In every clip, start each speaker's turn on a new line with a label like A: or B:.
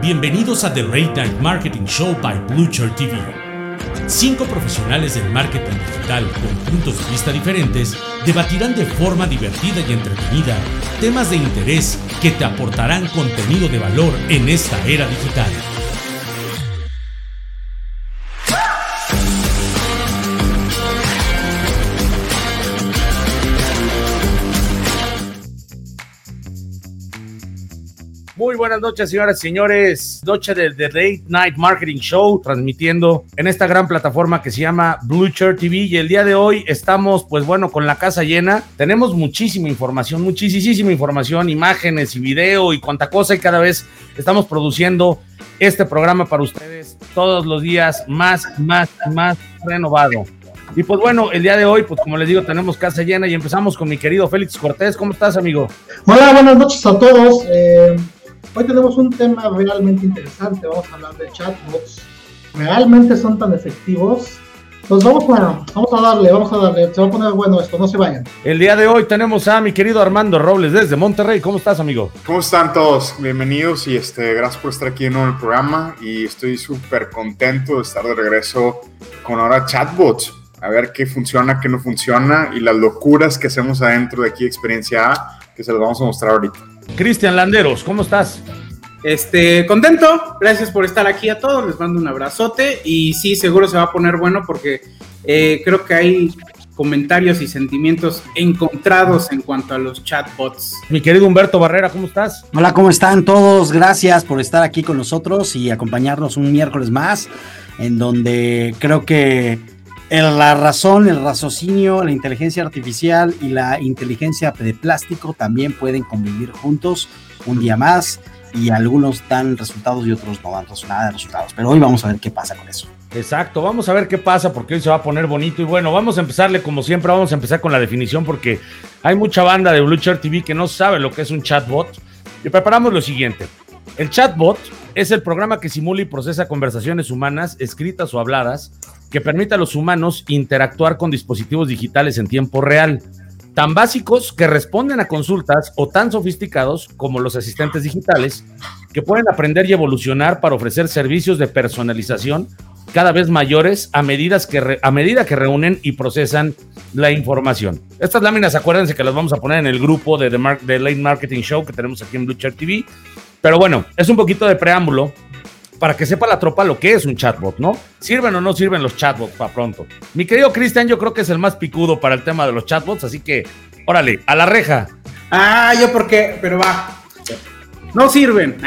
A: Bienvenidos a The Late Night Marketing Show by Blucher TV. Cinco profesionales del marketing digital con puntos de vista diferentes debatirán de forma divertida y entretenida temas de interés que te aportarán contenido de valor en esta era digital.
B: Buenas noches, señoras y señores. Noche del The Late Night Marketing Show, transmitiendo en esta gran plataforma que se llama Blucher TV. Y el día de hoy estamos, pues bueno, con la casa llena. Tenemos muchísima información, muchísima información, imágenes y video y cuanta cosa. Y cada vez estamos produciendo este programa para ustedes todos los días más, más, más renovado. Y pues bueno, el día de hoy, pues como les digo, tenemos casa llena y empezamos con mi querido Félix Cortés. ¿Cómo estás, amigo?
C: Hola, buenas noches a todos. Eh, Hoy tenemos un tema realmente interesante, vamos a hablar de chatbots. ¿Realmente son tan efectivos? Pues vamos a, vamos a darle, vamos a darle, se va a poner bueno esto, no se vayan.
B: El día de hoy tenemos a mi querido Armando Robles desde Monterrey. ¿Cómo estás, amigo?
D: ¿Cómo están todos? Bienvenidos y este, gracias por estar aquí en el programa y estoy súper contento de estar de regreso con ahora chatbots. A ver qué funciona, qué no funciona y las locuras que hacemos adentro de aquí Experiencia A, que se los vamos a mostrar ahorita.
B: Cristian Landeros, ¿cómo estás?
E: Este, contento, gracias por estar aquí a todos, les mando un abrazote y sí, seguro se va a poner bueno porque eh, creo que hay comentarios y sentimientos encontrados en cuanto a los chatbots.
B: Mi querido Humberto Barrera, ¿cómo estás?
F: Hola, ¿cómo están todos? Gracias por estar aquí con nosotros y acompañarnos un miércoles más, en donde creo que la razón, el raciocinio, la inteligencia artificial y la inteligencia de plástico también pueden convivir juntos un día más y algunos dan resultados y otros no dan nada de resultados. Pero hoy vamos a ver qué pasa con eso.
B: Exacto, vamos a ver qué pasa porque hoy se va a poner bonito y bueno, vamos a empezarle como siempre, vamos a empezar con la definición porque hay mucha banda de Blue TV que no sabe lo que es un chatbot y preparamos lo siguiente. El chatbot es el programa que simula y procesa conversaciones humanas, escritas o habladas, que permite a los humanos interactuar con dispositivos digitales en tiempo real, tan básicos que responden a consultas o tan sofisticados como los asistentes digitales, que pueden aprender y evolucionar para ofrecer servicios de personalización cada vez mayores a, medida que reúnen y procesan la información. Estas láminas, acuérdense que las vamos a poner en el grupo de The, Late Marketing Show que tenemos aquí en Blue TV. Pero bueno, es un poquito de preámbulo para que sepa la tropa lo que es un chatbot, ¿no? ¿Sirven o no sirven los chatbots para pronto? Mi querido Cristian, yo creo que es el más picudo para el tema de los chatbots, así que, órale, a la reja.
E: Ah, yo por qué, pero va. No sirven.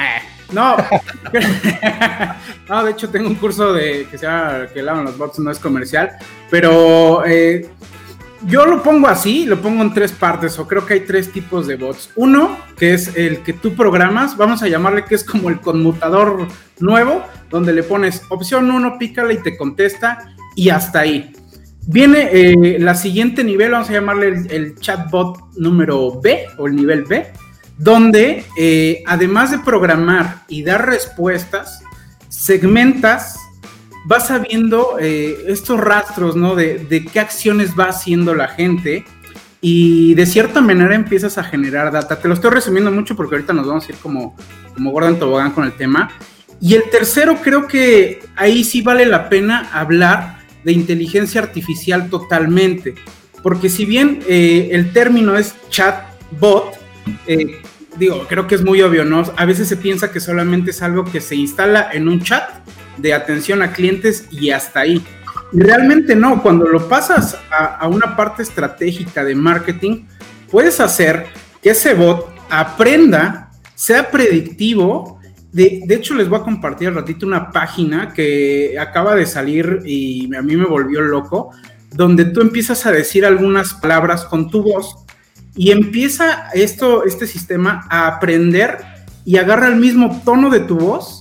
E: No. no, de hecho tengo un curso de que se llama que lavan los bots, no es comercial, pero eh, yo lo pongo así, lo pongo en tres partes, o creo que hay tres tipos de bots. Uno, que es el que tú programas, vamos a llamarle que es como el conmutador nuevo, donde le pones opción 1, pícale y te contesta, y hasta ahí. Viene eh, la siguiente nivel, vamos a llamarle el, chatbot número B o el nivel B, donde eh, además de programar y dar respuestas, segmentas vas sabiendo eh, estos rastros, ¿no? De, qué acciones va haciendo la gente y de cierta manera empiezas a generar data. Te lo estoy resumiendo mucho porque ahorita nos vamos a ir como, como Gordon Tobogán con el tema. Y el tercero, creo que ahí sí vale la pena hablar de inteligencia artificial totalmente. Porque si bien eh, el término es chatbot, eh, digo, creo que es muy obvio, ¿no? A veces se piensa que solamente es algo que se instala en un chat de atención a clientes y hasta ahí. Realmente no, cuando lo pasas a, una parte estratégica de marketing, puedes hacer que ese bot aprenda, sea predictivo. De, de, hecho, les voy a compartir al ratito una página que acaba de salir y a mí me volvió loco, donde tú empiezas a decir algunas palabras con tu voz y empieza esto, este sistema a aprender y agarra el mismo tono de tu voz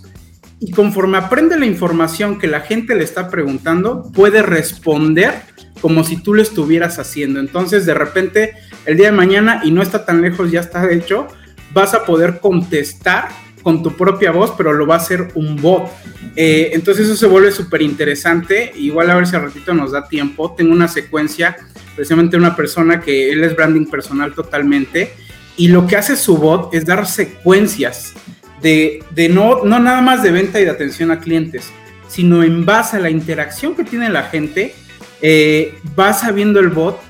E: y conforme aprende la información que la gente le está preguntando, puede responder como si tú lo estuvieras haciendo. Entonces, de repente, el día de mañana, y no está tan lejos, ya está hecho, vas a poder contestar con tu propia voz, pero lo va a hacer un bot. Eh, entonces eso se vuelve súper interesante. Igual a ver si al ratito nos da tiempo. Tengo una secuencia, precisamente una persona que él es branding personal totalmente y lo que hace su bot es dar secuencias de, no, no nada más de venta y de atención a clientes, sino en base a la interacción que tiene la gente, eh, va sabiendo el bot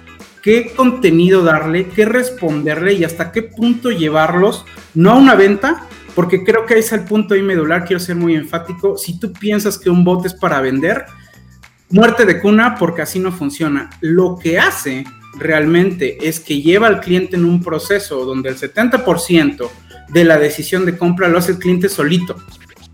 E: qué contenido darle, qué responderle y hasta qué punto llevarlos, no a una venta, porque creo que ahí es el punto ahí medular, quiero ser muy enfático, si tú piensas que un bot es para vender, muerte de cuna porque así no funciona. Lo que hace realmente es que lleva al cliente en un proceso donde el 70% de la decisión de compra lo hace el cliente solito.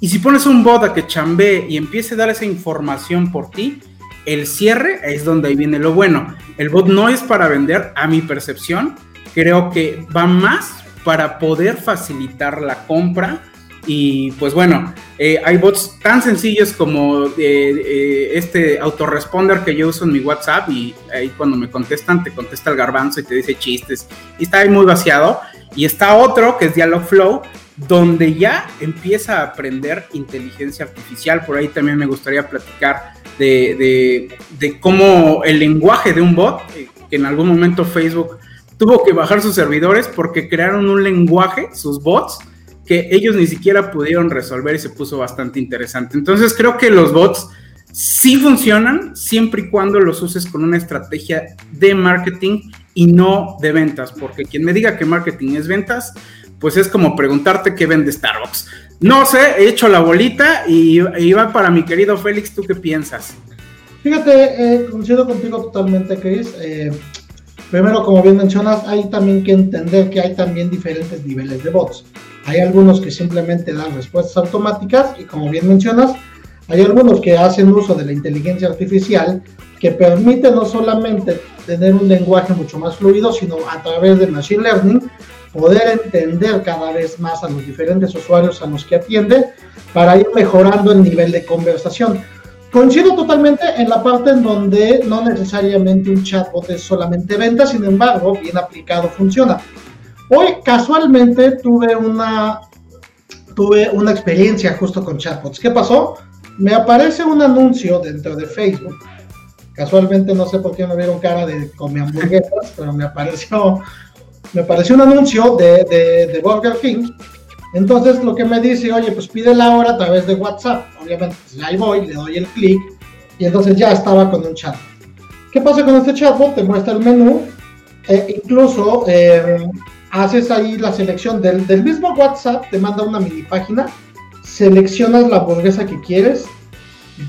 E: Y si pones un bot a que chambee y empiece a dar esa información por ti, el cierre es donde ahí viene lo bueno. El bot no es para vender, a mi percepción. Creo que va más para poder facilitar la compra. Y pues bueno, eh, hay bots tan sencillos como eh, eh, este autoresponder que yo uso en mi WhatsApp y ahí cuando me contestan te contesta el garbanzo y te dice chistes y está ahí muy vaciado. Y está otro que es Dialogflow, donde ya empieza a aprender inteligencia artificial. Por ahí también me gustaría platicar de, cómo el lenguaje de un bot, que en algún momento Facebook tuvo que bajar sus servidores porque crearon un lenguaje, sus bots, que ellos ni siquiera pudieron resolver y se puso bastante interesante. Entonces creo que los bots sí funcionan siempre y cuando los uses con una estrategia de marketing y no de ventas, porque quien me diga que marketing es ventas, pues es como preguntarte qué vende Starbucks. No sé, he hecho la bolita y, va para mi querido Félix, ¿tú qué piensas?
C: Fíjate, eh, coincido contigo totalmente, Chris. Eh, primero, como bien mencionas, hay también que entender que hay también diferentes niveles de bots. Hay algunos que simplemente dan respuestas automáticas y como bien mencionas, hay algunos que hacen uso de la inteligencia artificial que permite no solamente tener un lenguaje mucho más fluido, sino a través de Machine Learning poder entender cada vez más a los diferentes usuarios a los que atiende para ir mejorando el nivel de conversación. Coincido totalmente en la parte en donde no necesariamente un chatbot es solamente venta, sin embargo, bien aplicado funciona. Hoy casualmente tuve una, tuve una experiencia justo con chatbots. ¿Qué pasó? Me aparece un anuncio dentro de Facebook. Casualmente no sé por qué me vieron cara de comer hamburguesas, pero me apareció me apareció un anuncio de, de, Burger King. Entonces lo que me dice, oye, pues pide la hora a través de WhatsApp. Obviamente, pues ahí voy, le doy el clic y entonces ya estaba con un chat. ¿Qué pasa con este chatbot? Te muestra el menú, e incluso eh, haces ahí la selección del, del, mismo WhatsApp, te manda una mini página, seleccionas la hamburguesa que quieres,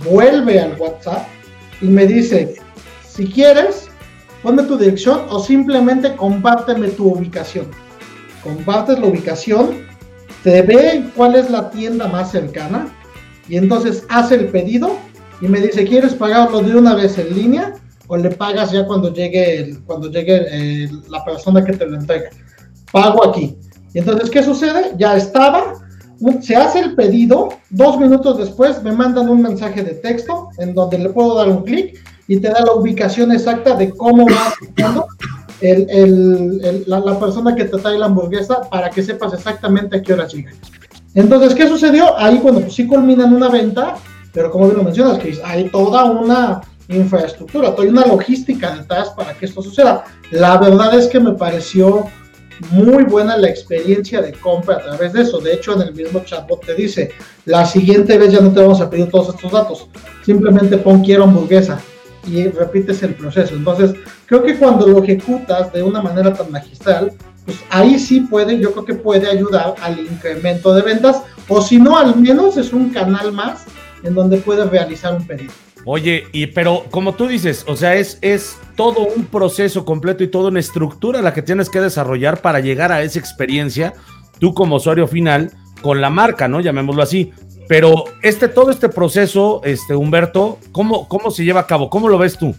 C: vuelve al WhatsApp y me dice, si quieres, ponme tu dirección o simplemente compárteme tu ubicación. Compartes la ubicación, te ve cuál es la tienda más cercana y entonces hace el pedido y me dice, ¿quieres pagarlo de una vez en línea o le pagas ya cuando llegue, cuando llegue la persona que te lo entrega? Pago aquí. Entonces, ¿qué sucede? Ya estaba, se hace el pedido, dos minutos después me mandan un mensaje de texto en donde le puedo dar un clic y te da la ubicación exacta de cómo va el, la, persona que te trae la hamburguesa para que sepas exactamente a qué hora llega. Entonces, ¿qué sucedió? Ahí, cuando pues sí culminan una venta, pero como bien lo mencionas, que hay toda una infraestructura, toda una logística detrás para que esto suceda. La verdad es que me pareció muy buena la experiencia de compra a través de eso. De hecho, en el mismo chatbot te dice, la siguiente vez ya no te vamos a pedir todos estos datos, simplemente pon quiero hamburguesa y repites el proceso. Entonces, creo que cuando lo ejecutas de una manera tan magistral, pues ahí sí puede, yo creo que puede ayudar al incremento de ventas, o si no, al menos es un canal más en donde puedes realizar un pedido.
B: Oye, y pero como tú dices, o sea, es, es todo un proceso completo y toda una estructura la que tienes que desarrollar para llegar a esa experiencia, tú como usuario final, con la marca, ¿no? Llamémoslo así. Pero este, todo este proceso, este, Humberto, ¿cómo, cómo se lleva a cabo? ¿Cómo lo ves tú?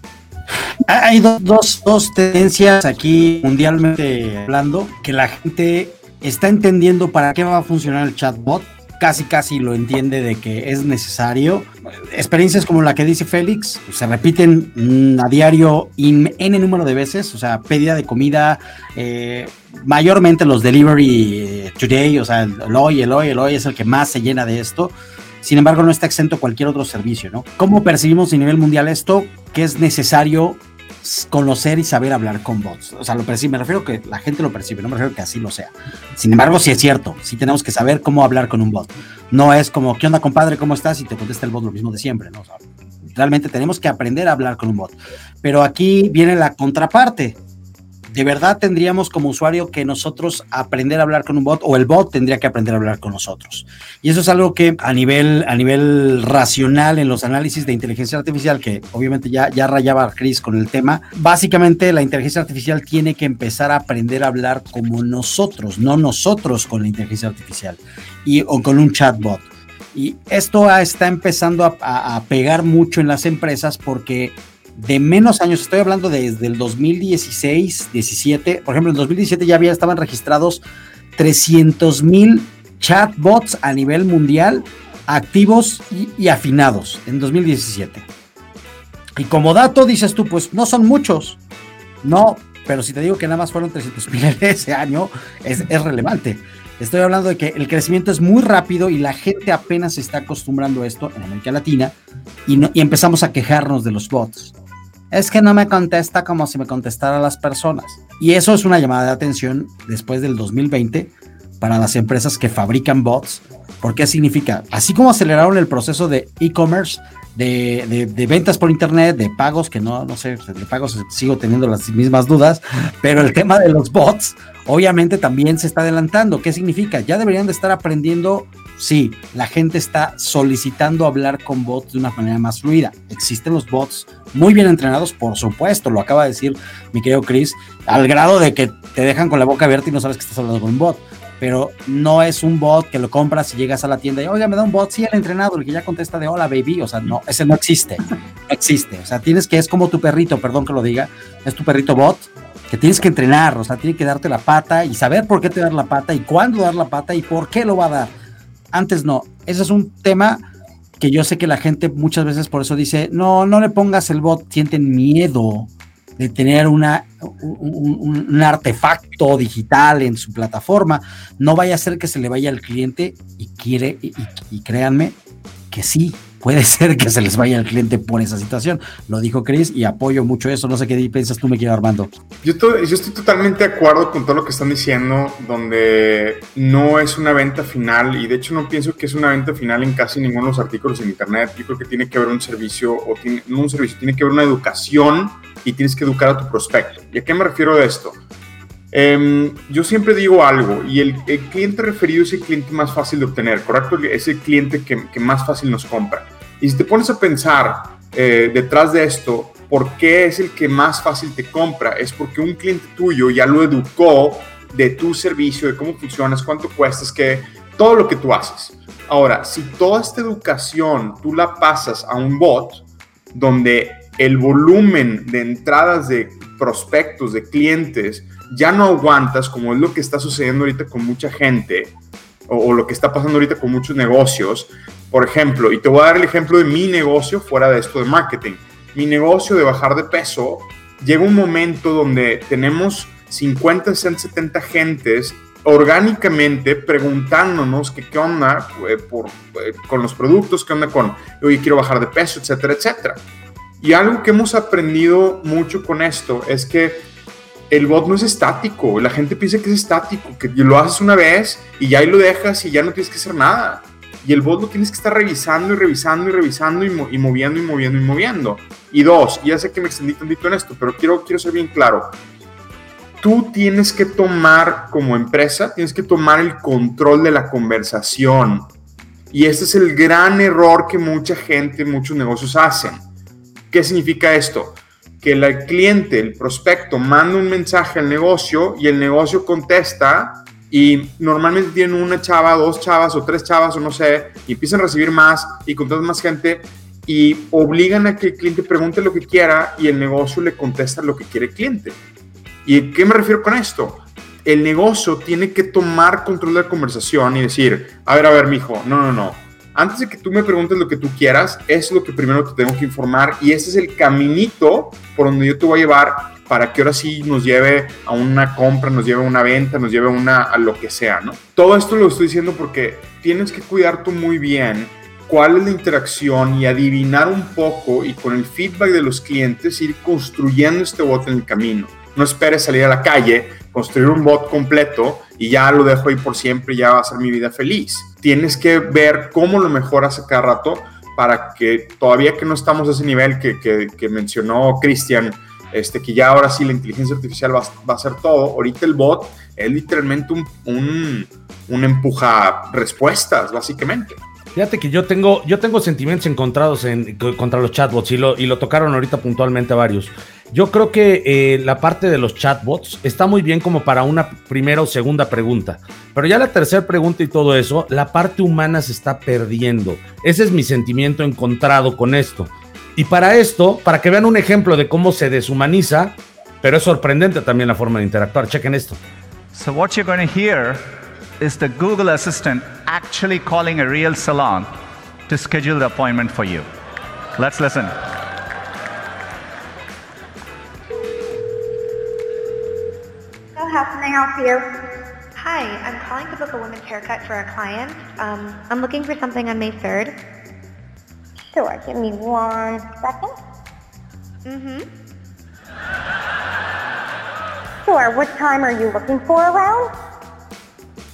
F: Hay dos, dos tendencias aquí mundialmente hablando, que la gente está entendiendo para qué va a funcionar el chatbot, casi casi lo entiende de que es necesario. Experiencias como la que dice Félix se repiten mm, a diario n número de veces, o sea, pedida de comida, eh, mayormente los delivery eh, today, o sea, el hoy, el hoy, el hoy es el que más se llena de esto. Sin embargo, no está exento cualquier otro servicio, ¿no? ¿Cómo percibimos a nivel mundial esto? Que es necesario conocer y saber hablar con bots. O sea, lo percibe, me refiero que la gente lo percibe, no me refiero que así lo sea. Sin embargo, sí es cierto, sí tenemos que saber cómo hablar con un bot. No es como, ¿qué onda, compadre? ¿Cómo estás? Y te contesta el bot lo mismo de siempre, ¿no? realmente tenemos que aprender a hablar con un bot. Pero aquí viene la contraparte de verdad tendríamos como usuario que nosotros aprender a hablar con un bot o el bot tendría que aprender a hablar con nosotros. Y eso es algo que a nivel, a nivel racional en los análisis de inteligencia artificial, que obviamente ya, ya rayaba Chris con el tema, básicamente la inteligencia artificial tiene que empezar a aprender a hablar como nosotros, no nosotros con la inteligencia artificial y, o con un chatbot. Y esto está empezando a, a pegar mucho en las empresas porque de menos años, estoy hablando desde el 2016, 17, por ejemplo, en 2017 ya había, estaban registrados 300 mil chatbots a nivel mundial activos y, afinados en 2017. Y como dato dices tú, pues no son muchos, no, pero si te digo que nada más fueron 300 mil ese año, es, relevante. Estoy hablando de que el crecimiento es muy rápido y la gente apenas se está acostumbrando a esto en América Latina y, y empezamos a quejarnos de los bots es que no me contesta como si me contestara las personas. Y eso es una llamada de atención después del 2020 para las empresas que fabrican bots. Porque significa, así como aceleraron el proceso de e-commerce, de, de, ventas por internet, de pagos, que no, no sé, de pagos sigo teniendo las mismas dudas, pero el tema de los bots, obviamente también se está adelantando. ¿Qué significa? Ya deberían de estar aprendiendo Sí, la gente está solicitando hablar con bots de una manera más fluida. Existen los bots muy bien entrenados, por supuesto, lo acaba de decir mi querido Chris, al grado de que te dejan con la boca abierta y no sabes que estás hablando con un bot. Pero no es un bot que lo compras y llegas a la tienda y, oiga, me da un bot, sí, el entrenado, el que ya contesta de hola, baby. O sea, no, ese no existe. No existe. O sea, tienes que, es como tu perrito, perdón que lo diga, es tu perrito bot que tienes que entrenar, o sea, tiene que darte la pata y saber por qué te dar la pata y cuándo dar la pata y por qué lo va a dar antes no. Ese es un tema que yo sé que la gente muchas veces por eso dice, no, no le pongas el bot, sienten miedo de tener una, un, artefacto digital en su plataforma, no vaya a ser que se le vaya al cliente y quiere, y créanme que sí, puede ser que se les vaya al cliente por esa situación. Lo dijo Chris y apoyo mucho eso. No sé qué piensas tú, me quiero Armando.
D: Yo, yo estoy totalmente de acuerdo con todo lo que están diciendo, donde no es una venta final y de hecho no pienso que es una venta final en casi ninguno de los artículos en Internet. Yo creo que tiene que haber un servicio o no un servicio, tiene que haber una educación y tienes que educar a tu prospecto. ¿Y a qué me refiero de esto? Em, yo siempre digo algo, y el, cliente referido es el cliente más fácil de obtener, ¿correcto? Es el cliente que, más fácil nos compra. Y si te pones a pensar eh, detrás de esto, ¿por qué es el que más fácil te compra? Es porque un cliente tuyo ya lo educó de tu servicio, de cómo funcionas, cuánto cuestas, que todo lo que tú haces. Ahora, si toda esta educación tú la pasas a un bot, donde el volumen de entradas de prospectos, de clientes, ya no aguantas, como es lo que está sucediendo ahorita con mucha gente, o, lo que está pasando ahorita con muchos negocios. Por ejemplo, y te voy a dar el ejemplo de mi negocio fuera de esto de marketing. Mi negocio de bajar de peso, llega un momento donde tenemos 50, 60, 70 gentes orgánicamente preguntándonos que qué onda eh, por, eh, con los productos, qué onda con, oye, quiero bajar de peso, etcétera, etcétera. Y algo que hemos aprendido mucho con esto es que el bot no es estático. La gente piensa que es estático, que lo haces una vez y ya ahí lo dejas y ya no tienes que hacer nada. Y el bot lo tienes que estar revisando y revisando y revisando y, moviendo y moviendo y moviendo. Y dos, ya sé que me extendí tantito en esto, pero quiero, quiero ser bien claro. Tú tienes que tomar como empresa, tienes que tomar el control de la conversación. Y este es el gran error que mucha gente, muchos negocios hacen. ¿Qué significa esto? Que el cliente, el prospecto, manda un mensaje al negocio y el negocio contesta y normalmente tienen una chava, dos chavas o tres chavas o no sé, y empiezan a recibir más y contratan más gente y obligan a que el cliente pregunte lo que quiera y el negocio le contesta lo que quiere el cliente. ¿Y qué me refiero con esto? El negocio tiene que tomar control de la conversación y decir, a ver, a ver, mijo, no, no, no antes de que tú me preguntes lo que tú quieras, es lo que primero te tengo que informar y ese es el caminito por donde yo te voy a llevar para que ahora sí nos lleve a una compra, nos lleve a una venta, nos lleve a, una, lo que sea, ¿no? Todo esto lo estoy diciendo porque tienes que cuidar tú muy bien cuál es la interacción y adivinar un poco y con el feedback de los clientes ir construyendo este bot en el camino. No esperes salir a la calle, construir un bot completo y ya lo dejo ahí por siempre y ya va a ser mi vida feliz. Tienes que ver cómo lo mejoras a cada rato para que todavía que no estamos a ese nivel que, que, mencionó Cristian, este, que ya ahora sí la inteligencia artificial va, a ser todo, ahorita el bot es literalmente un, un, un empuja respuestas, básicamente.
B: Fíjate que yo tengo, yo tengo sentimientos encontrados en, contra los chatbots y lo, y lo tocaron ahorita puntualmente varios. Yo creo que eh, la parte de los chatbots está muy bien como para una primera o segunda pregunta. Pero ya la tercera pregunta y todo eso, la parte humana se está perdiendo. Ese es mi sentimiento encontrado con esto. Y para esto, para que vean un ejemplo de cómo se deshumaniza, pero es sorprendente también la forma de interactuar. Chequen esto.
G: So what you're going to hear is the Google Assistant actually calling a real salon to schedule the appointment for you. Let's listen.
H: So how can I help you? Hi, I'm calling to book a women's haircut for a client. Um, I'm looking for something on May 3rd. Sure, give me one second. Mm-hmm. Sure, what time are you looking for around?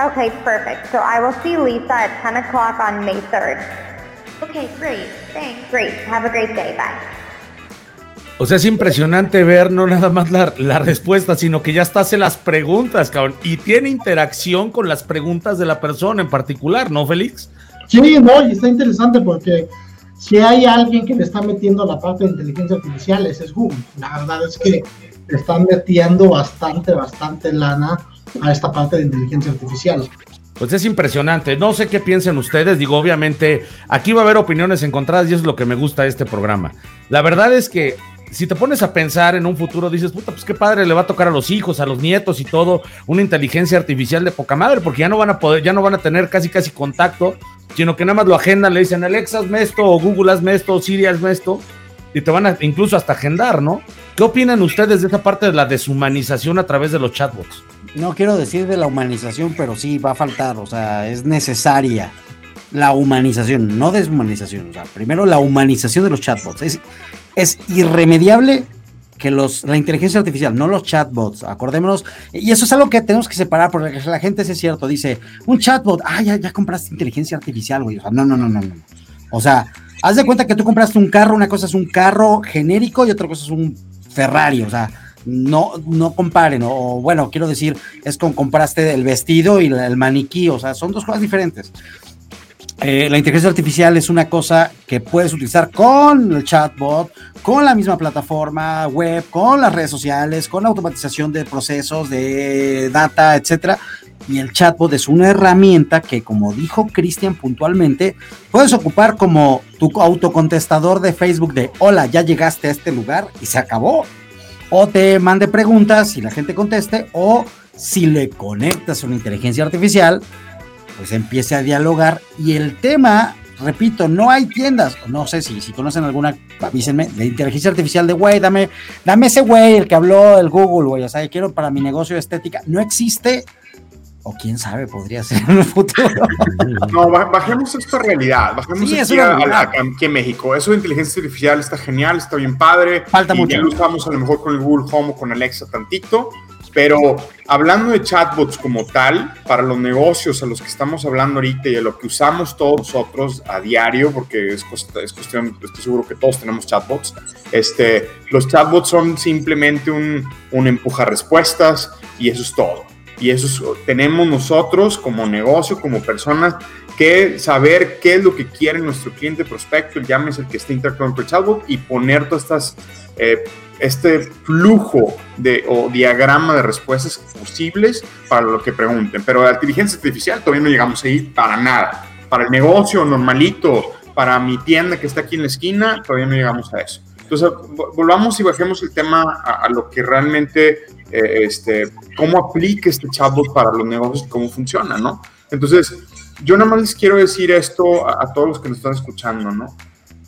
H: Okay, perfect. So I will see Lisa at 10 o'clock on May 3rd. Okay, great. Thanks. Great. Have a great day. Bye.
B: O sea, es impresionante ver no nada más la, la, respuesta, sino que ya está hace las preguntas, cabrón, y tiene interacción con las preguntas de la persona en particular, ¿no, Félix?
C: Sí, no, y está interesante porque si hay alguien que le está metiendo la parte de inteligencia artificial, ese es Google. La verdad es que le están metiendo bastante, bastante lana a esta parte de inteligencia artificial.
B: Pues es impresionante. No sé qué piensen ustedes. Digo, obviamente, aquí va a haber opiniones encontradas y es lo que me gusta este programa. La verdad es que si te pones a pensar en un futuro, dices, puta, pues qué padre le va a tocar a los hijos, a los nietos y todo, una inteligencia artificial de poca madre, porque ya no van a poder, ya no van a tener casi casi contacto, sino que nada más lo agendan, le dicen, Alexa, hazme esto, o Google, hazme esto, o Siri, hazme esto, y te van a incluso hasta agendar, ¿no? ¿Qué opinan ustedes de esa parte de la deshumanización a través de los chatbots?
F: No quiero decir de la humanización, pero sí va a faltar, o sea, es necesaria la humanización, no deshumanización, o sea, primero la humanización de los chatbots. Es, irremediable que los, la inteligencia artificial, no los chatbots, acordémonos, y eso es algo que tenemos que separar, porque la gente, es cierto, dice, un chatbot, ah, ya, ya compraste inteligencia artificial, güey, o sea, no, no, no, no, no. O sea, haz de cuenta que tú compraste un carro, una cosa es un carro genérico y otra cosa es un Ferrari, o sea, no, no comparen, o bueno, quiero decir, es con compraste el vestido y el maniquí, o sea, son dos cosas diferentes. Eh, la inteligencia artificial es una cosa que puedes utilizar con el chatbot, con la misma plataforma web, con las redes sociales, con la automatización de procesos, de data, etcétera. Y el chatbot es una herramienta que, como dijo Cristian puntualmente, puedes ocupar como tu autocontestador de Facebook de hola, ya llegaste a este lugar y se acabó. O te mande preguntas y la gente conteste, o si le conectas una inteligencia artificial, pues empiece a dialogar. Y el tema, repito, no hay tiendas, no sé si, si conocen alguna, avísenme, de inteligencia artificial de güey, dame, dame ese güey, el que habló el Google, güey, o sea, quiero para mi negocio de estética, no existe, o quién sabe, podría ser en el futuro.
D: No, bajemos esta realidad, bajemos aquí, aquí, en México. Eso de inteligencia artificial está genial, está bien padre.
F: Falta mucho.
D: Ya lo usamos a lo mejor con el Google Home o con Alexa tantito, pero hablando de chatbots como tal, para los negocios a los que estamos hablando ahorita y a lo que usamos todos nosotros a diario, porque es, es cuestión, estoy seguro que todos tenemos chatbots, este, los chatbots son simplemente un, un empuja respuestas y eso es todo. Y eso tenemos nosotros como negocio, como personas, que saber qué es lo que quiere nuestro cliente prospecto, llámese el que esté interactuando con el chatbot y poner todas estas... Eh, este flujo de, o diagrama de respuestas posibles para lo que pregunten. Pero la inteligencia artificial todavía no llegamos ahí para nada. Para el negocio normalito, para mi tienda que está aquí en la esquina, todavía no llegamos a eso. Entonces, volvamos y bajemos el tema a, lo que realmente, eh, este, cómo aplica este chatbot para los negocios y cómo funciona, ¿no? Entonces, yo nada más les quiero decir esto a, a todos los que nos están escuchando, ¿no?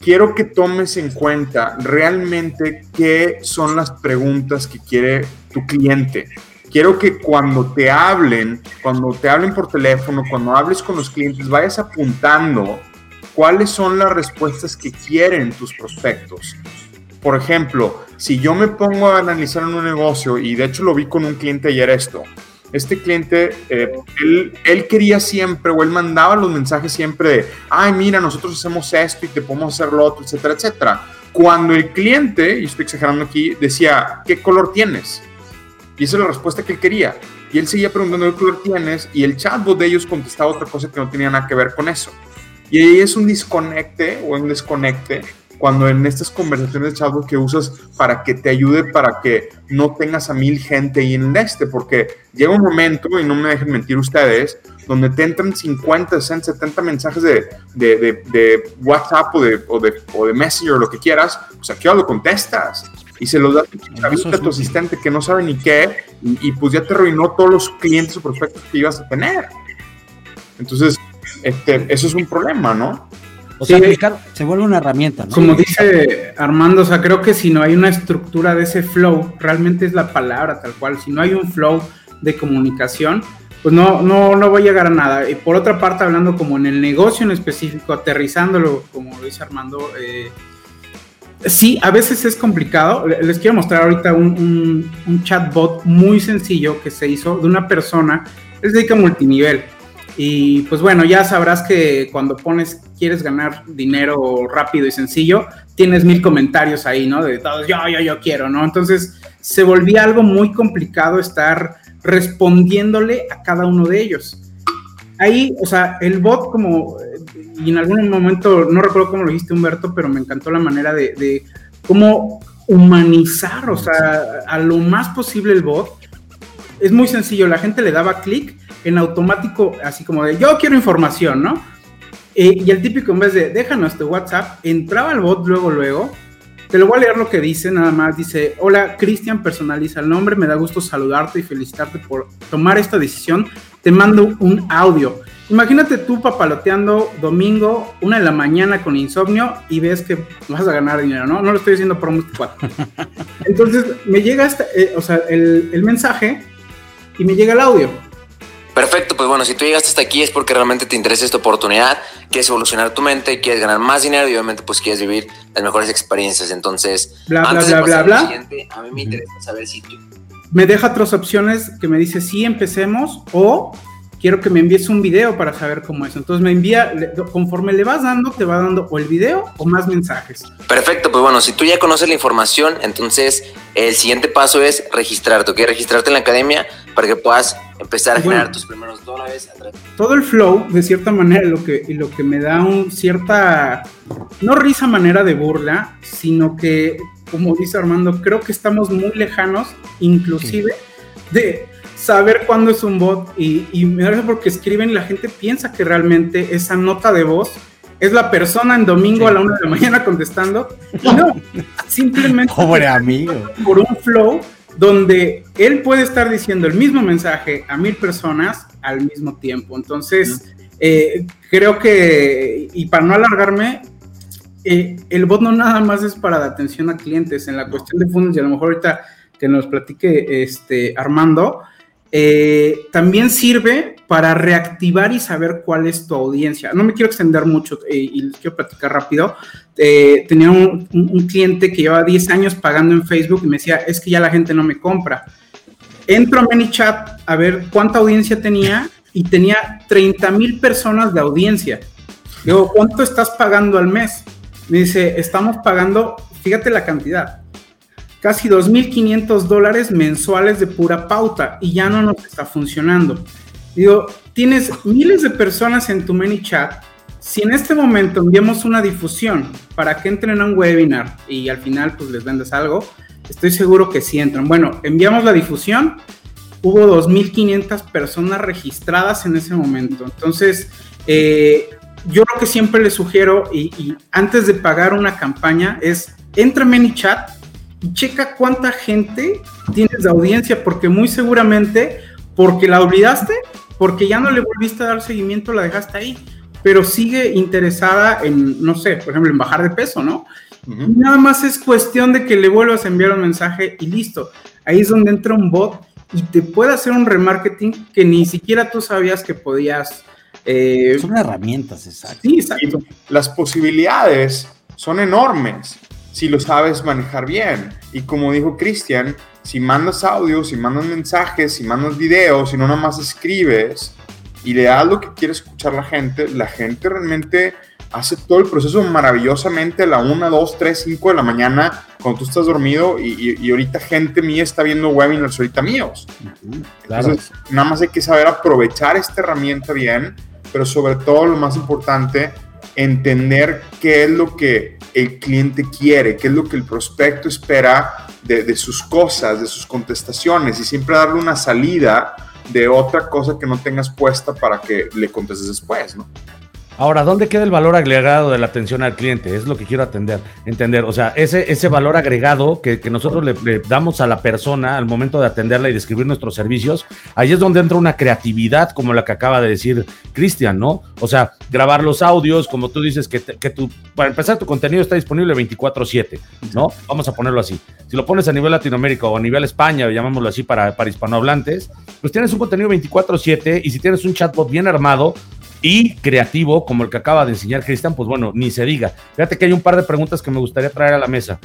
D: quiero que tomes en cuenta realmente qué son las preguntas que quiere tu cliente. Quiero que cuando te hablen, cuando te hablen por teléfono, cuando hables con los clientes, vayas apuntando cuáles son las respuestas que quieren tus prospectos. Por ejemplo, si yo me pongo a analizar en un negocio, y de hecho lo vi con un cliente ayer esto, este cliente, eh, él, quería siempre, o él mandaba los mensajes siempre de, ay, mira, nosotros hacemos esto y te podemos hacer lo otro, etcétera, etcétera. Cuando el cliente, y estoy exagerando aquí, decía, ¿qué color tienes? Y esa es la respuesta que él quería. Y él seguía preguntando qué color tienes, y el chatbot de ellos contestaba otra cosa que no tenía nada que ver con eso. Y ahí es un disconecte o un desconecte cuando en estas conversaciones de chatbot que usas para que te ayude para que no tengas a mil gente ahí en este, porque llega un momento, y no me dejen mentir ustedes, donde te entran 50, 60, 70 mensajes de, de, de, WhatsApp o de, o, de, o de Messenger o lo que quieras, pues aquí lo contestas y se los das a tu asistente que no sabe ni qué y, pues ya te arruinó todos los clientes o prospectos que ibas a tener. Entonces, este, eso es un problema, ¿no?
F: O sea, se vuelve una herramienta.
E: Como dice Armando, o sea, creo que si no hay una estructura de ese flow, realmente es la palabra tal cual, si no hay un flow de comunicación, pues no, no, no voy a llegar a nada. Y por otra parte, hablando como en el negocio en específico, aterrizándolo, como lo dice Armando, eh, sí, a veces es complicado. Les quiero mostrar ahorita un, un, chatbot muy sencillo que se hizo de una persona, es dedica multinivel. Y pues bueno, ya sabrás que cuando pones, quieres ganar dinero rápido y sencillo, tienes mil comentarios ahí, ¿no? De todos, yo, yo, yo quiero, ¿no? Entonces se volvía algo muy complicado estar respondiéndole a cada uno de ellos. Ahí, o sea, el bot como, y en algún momento, no recuerdo cómo lo dijiste Humberto, pero me encantó la manera de, de cómo humanizar, o sea, a lo más posible el bot. Es muy sencillo, la gente le daba clic en automático, así como de yo quiero información, ¿no? Eh, y el típico, en vez de déjanos tu WhatsApp, entraba al bot luego, luego. Te lo voy a leer lo que dice, nada más. Dice: Hola, Cristian, personaliza el nombre. Me da gusto saludarte y felicitarte por tomar esta decisión. Te mando un audio. Imagínate tú papaloteando domingo, una de la mañana con insomnio y ves que vas a ganar dinero, ¿no? No lo estoy diciendo por un Entonces me llega este, eh, o sea, el, el mensaje y me llega el audio
I: Perfecto, pues bueno, si tú llegaste hasta aquí es porque realmente te interesa esta oportunidad, quieres evolucionar tu mente, quieres ganar más dinero y obviamente pues quieres vivir las mejores experiencias. Entonces,
E: bla, bla, bla, bla, bla.
I: A mí me interesa saber si tú...
E: Me deja otras opciones que me dice sí, empecemos o quiero que me envíes un video para saber cómo es. Entonces me envía, conforme le vas dando, te va dando o el video o más mensajes.
I: Perfecto, pues bueno, si tú ya conoces la información, entonces el siguiente paso es registrarte, ¿ok? Registrarte en la academia para que puedas empezar a generar tus primeros dólares.
E: Todo el flow, de cierta manera, lo que, lo que me da un cierta, no risa manera de burla, sino que, como dice Armando, creo que estamos muy lejanos, inclusive, de saber cuándo es un bot y, y me da porque escriben y la gente piensa que realmente esa nota de voz es la persona en domingo a la una de la mañana contestando. Y no, simplemente
F: Pobre amigo.
E: por un flow donde él puede estar diciendo el mismo mensaje a mil personas al mismo tiempo. Entonces, eh, creo que, y para no alargarme, eh, el bot no nada más es para la atención a clientes en la cuestión de fondos y a lo mejor ahorita que nos platique este Armando, eh, también sirve para reactivar y saber cuál es tu audiencia. No me quiero extender mucho eh, y les quiero platicar rápido. Eh, tenía un, cliente que llevaba 10 años pagando en Facebook y me decía, es que ya la gente no me compra. Entro a ManyChat a ver cuánta audiencia tenía y tenía 30 mil personas de audiencia. Digo, ¿cuánto estás pagando al mes? Me dice, estamos pagando, fíjate la cantidad, casi 2.500 dólares mensuales de pura pauta y ya no nos está funcionando. Digo, tienes miles de personas en tu chat. Si en este momento enviamos una difusión para que entren a un webinar y al final pues les vendes algo, estoy seguro que sí entran. Bueno, enviamos la difusión, hubo 2.500 personas registradas en ese momento. Entonces, eh, yo lo que siempre les sugiero y, antes de pagar una campaña es entra en chat y checa cuánta gente tienes de audiencia, porque muy seguramente, porque la olvidaste, porque ya no le volviste a dar seguimiento, la dejaste ahí, pero sigue interesada en, no sé, por ejemplo, en bajar de peso, ¿no? Nada más es cuestión de que le vuelvas a enviar un mensaje y listo. Ahí es donde entra un bot y te puede hacer un remarketing que ni siquiera tú sabías que podías.
F: Eh, son herramientas, exacto.
D: Sí, exacto. las posibilidades son enormes si lo sabes manejar bien. Y como dijo Cristian, si mandas audios, si mandas mensajes, si mandas videos, si no nada más escribes y le das lo que quiere escuchar la gente, la gente realmente hace todo el proceso maravillosamente a la 1, 2, 3, 5 de la mañana cuando tú estás dormido y, ahorita gente mía está viendo webinars ahorita míos. Entonces, nada más hay que saber aprovechar esta herramienta bien, pero sobre todo lo más importante, entender qué es lo que el cliente quiere, qué es lo que el prospecto espera de, sus cosas, de sus contestaciones y siempre darle una salida de otra cosa que no tengas puesta para que le contestes después, ¿no?
B: Ahora, ¿dónde queda el valor agregado de la atención al cliente? Es lo que quiero atender, entender. O sea, ese, ese valor agregado que, nosotros le, damos a la persona al momento de atenderla y describir nuestros servicios, ahí es donde entra una creatividad como la que acaba de decir Cristian, ¿no? O sea, grabar los audios, como tú dices, que, que tu, para empezar, tu contenido está disponible 24/7, ¿no? Vamos a ponerlo así. Si lo pones a nivel Latinoamérica o a nivel España, llamámoslo así para, para hispanohablantes, pues tienes un contenido 24/7 y si tienes un chatbot bien armado, y creativo como el que acaba de enseñar Cristian, pues bueno, ni se diga. Fíjate que hay un par de preguntas que me gustaría traer a la mesa.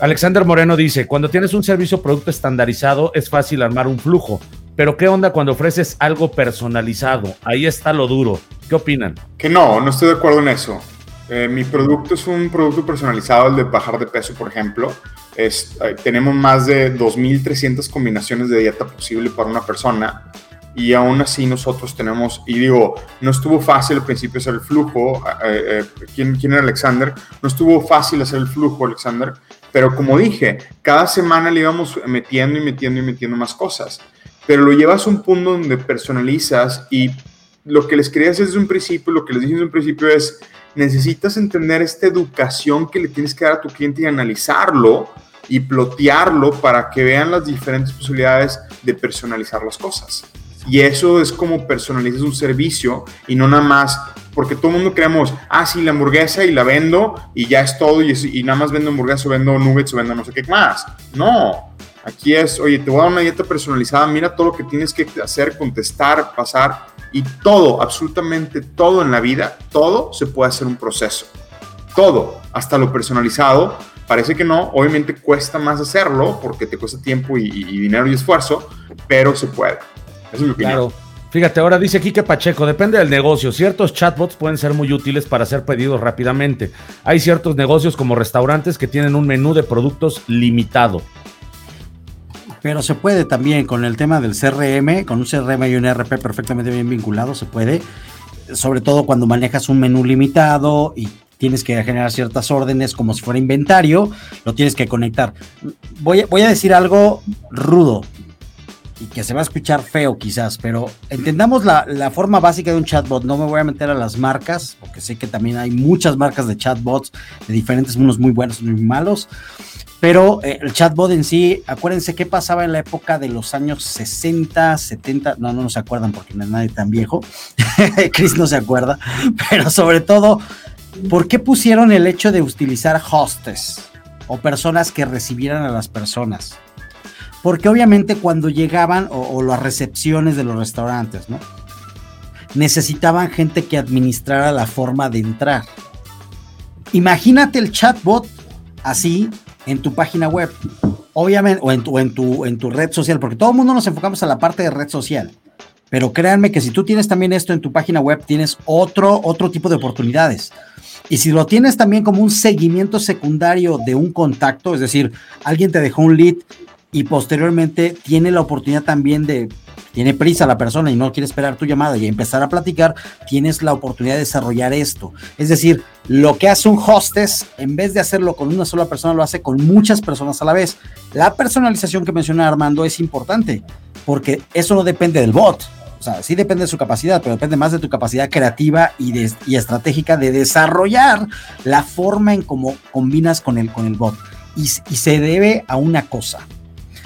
B: Alexander Moreno dice, cuando tienes un servicio o producto estandarizado es fácil armar un flujo, pero ¿qué onda cuando ofreces algo personalizado? Ahí está lo duro. ¿Qué opinan?
D: Que no, no estoy de acuerdo en eso. Eh, mi producto es un producto personalizado, el de bajar de peso, por ejemplo. Eh, tenemos más de 2.300 combinaciones de dieta posible para una persona y aún así nosotros tenemos, y digo, no estuvo fácil al principio hacer el flujo, eh, eh, ¿quién, ¿quién, era Alexander? No estuvo fácil hacer el flujo, Alexander, pero como dije, cada semana le íbamos metiendo y metiendo y metiendo más cosas, pero lo llevas a un punto donde personalizas y lo que les quería hacer desde un principio, lo que les dije desde un principio es, necesitas entender esta educación que le tienes que dar a tu cliente y analizarlo y plotearlo para que vean las diferentes posibilidades de personalizar las cosas. Y eso es como personalizas un servicio y no nada más, porque todo el mundo creemos, ah, sí, la hamburguesa y la vendo y ya es todo y, y nada más vendo hamburguesa o vendo nuggets o vendo no sé qué más. No, aquí es, oye, te voy a dar una dieta personalizada, mira todo lo que tienes que hacer, contestar, pasar y todo, absolutamente todo en la vida, todo se puede hacer un proceso. Todo, hasta lo personalizado. Parece que no, obviamente cuesta más hacerlo porque te cuesta tiempo y dinero y esfuerzo, pero se puede
B: claro. Fíjate, ahora dice aquí que Pacheco, depende del negocio. Ciertos chatbots pueden ser muy útiles para hacer pedidos rápidamente. Hay ciertos negocios como restaurantes que tienen un menú de productos limitado.
F: Pero se puede también con el tema del CRM, con un CRM y un ERP perfectamente bien vinculados, se puede. Sobre todo cuando manejas un menú limitado y tienes que generar ciertas órdenes como si fuera inventario, lo tienes que conectar. Voy, voy a decir algo rudo que se va a escuchar feo quizás, pero entendamos la, forma básica de un chatbot. No me voy a meter a las marcas, porque sé que también hay muchas marcas de chatbots, de diferentes, unos muy buenos, muy malos. Pero eh, el chatbot en sí, acuérdense qué pasaba en la época de los años 60, 70, no, no, no se acuerdan porque no es nadie tan viejo, Chris no se acuerda, pero sobre todo, ¿por qué pusieron el hecho de utilizar hostes o personas que recibieran a las personas? Porque obviamente cuando llegaban o, las recepciones de los restaurantes. Necesitaban gente que administrara la forma de entrar. Imagínate el chatbot así en tu página web, obviamente, o en tu, en tu, en red social, porque todo el mundo nos enfocamos a la parte de red social. Pero créanme que si tú tienes también esto en tu página web, tienes otro, otro tipo de oportunidades. Y si lo tienes también como un seguimiento secundario de un contacto, es decir, alguien te dejó un lead y posteriormente tiene la oportunidad también de, tiene prisa la persona y no quiere esperar tu llamada y empezar a platicar, tienes la oportunidad de desarrollar esto. Es decir, lo que hace un hostess, en vez de hacerlo con una sola persona, lo hace con muchas personas a la vez. La personalización que menciona Armando es importante, porque eso no depende del bot. O sea, sí depende de su capacidad, pero depende más de tu capacidad creativa y, de, y estratégica de desarrollar la forma en cómo combinas con el, con el bot. Y, y se debe a una cosa.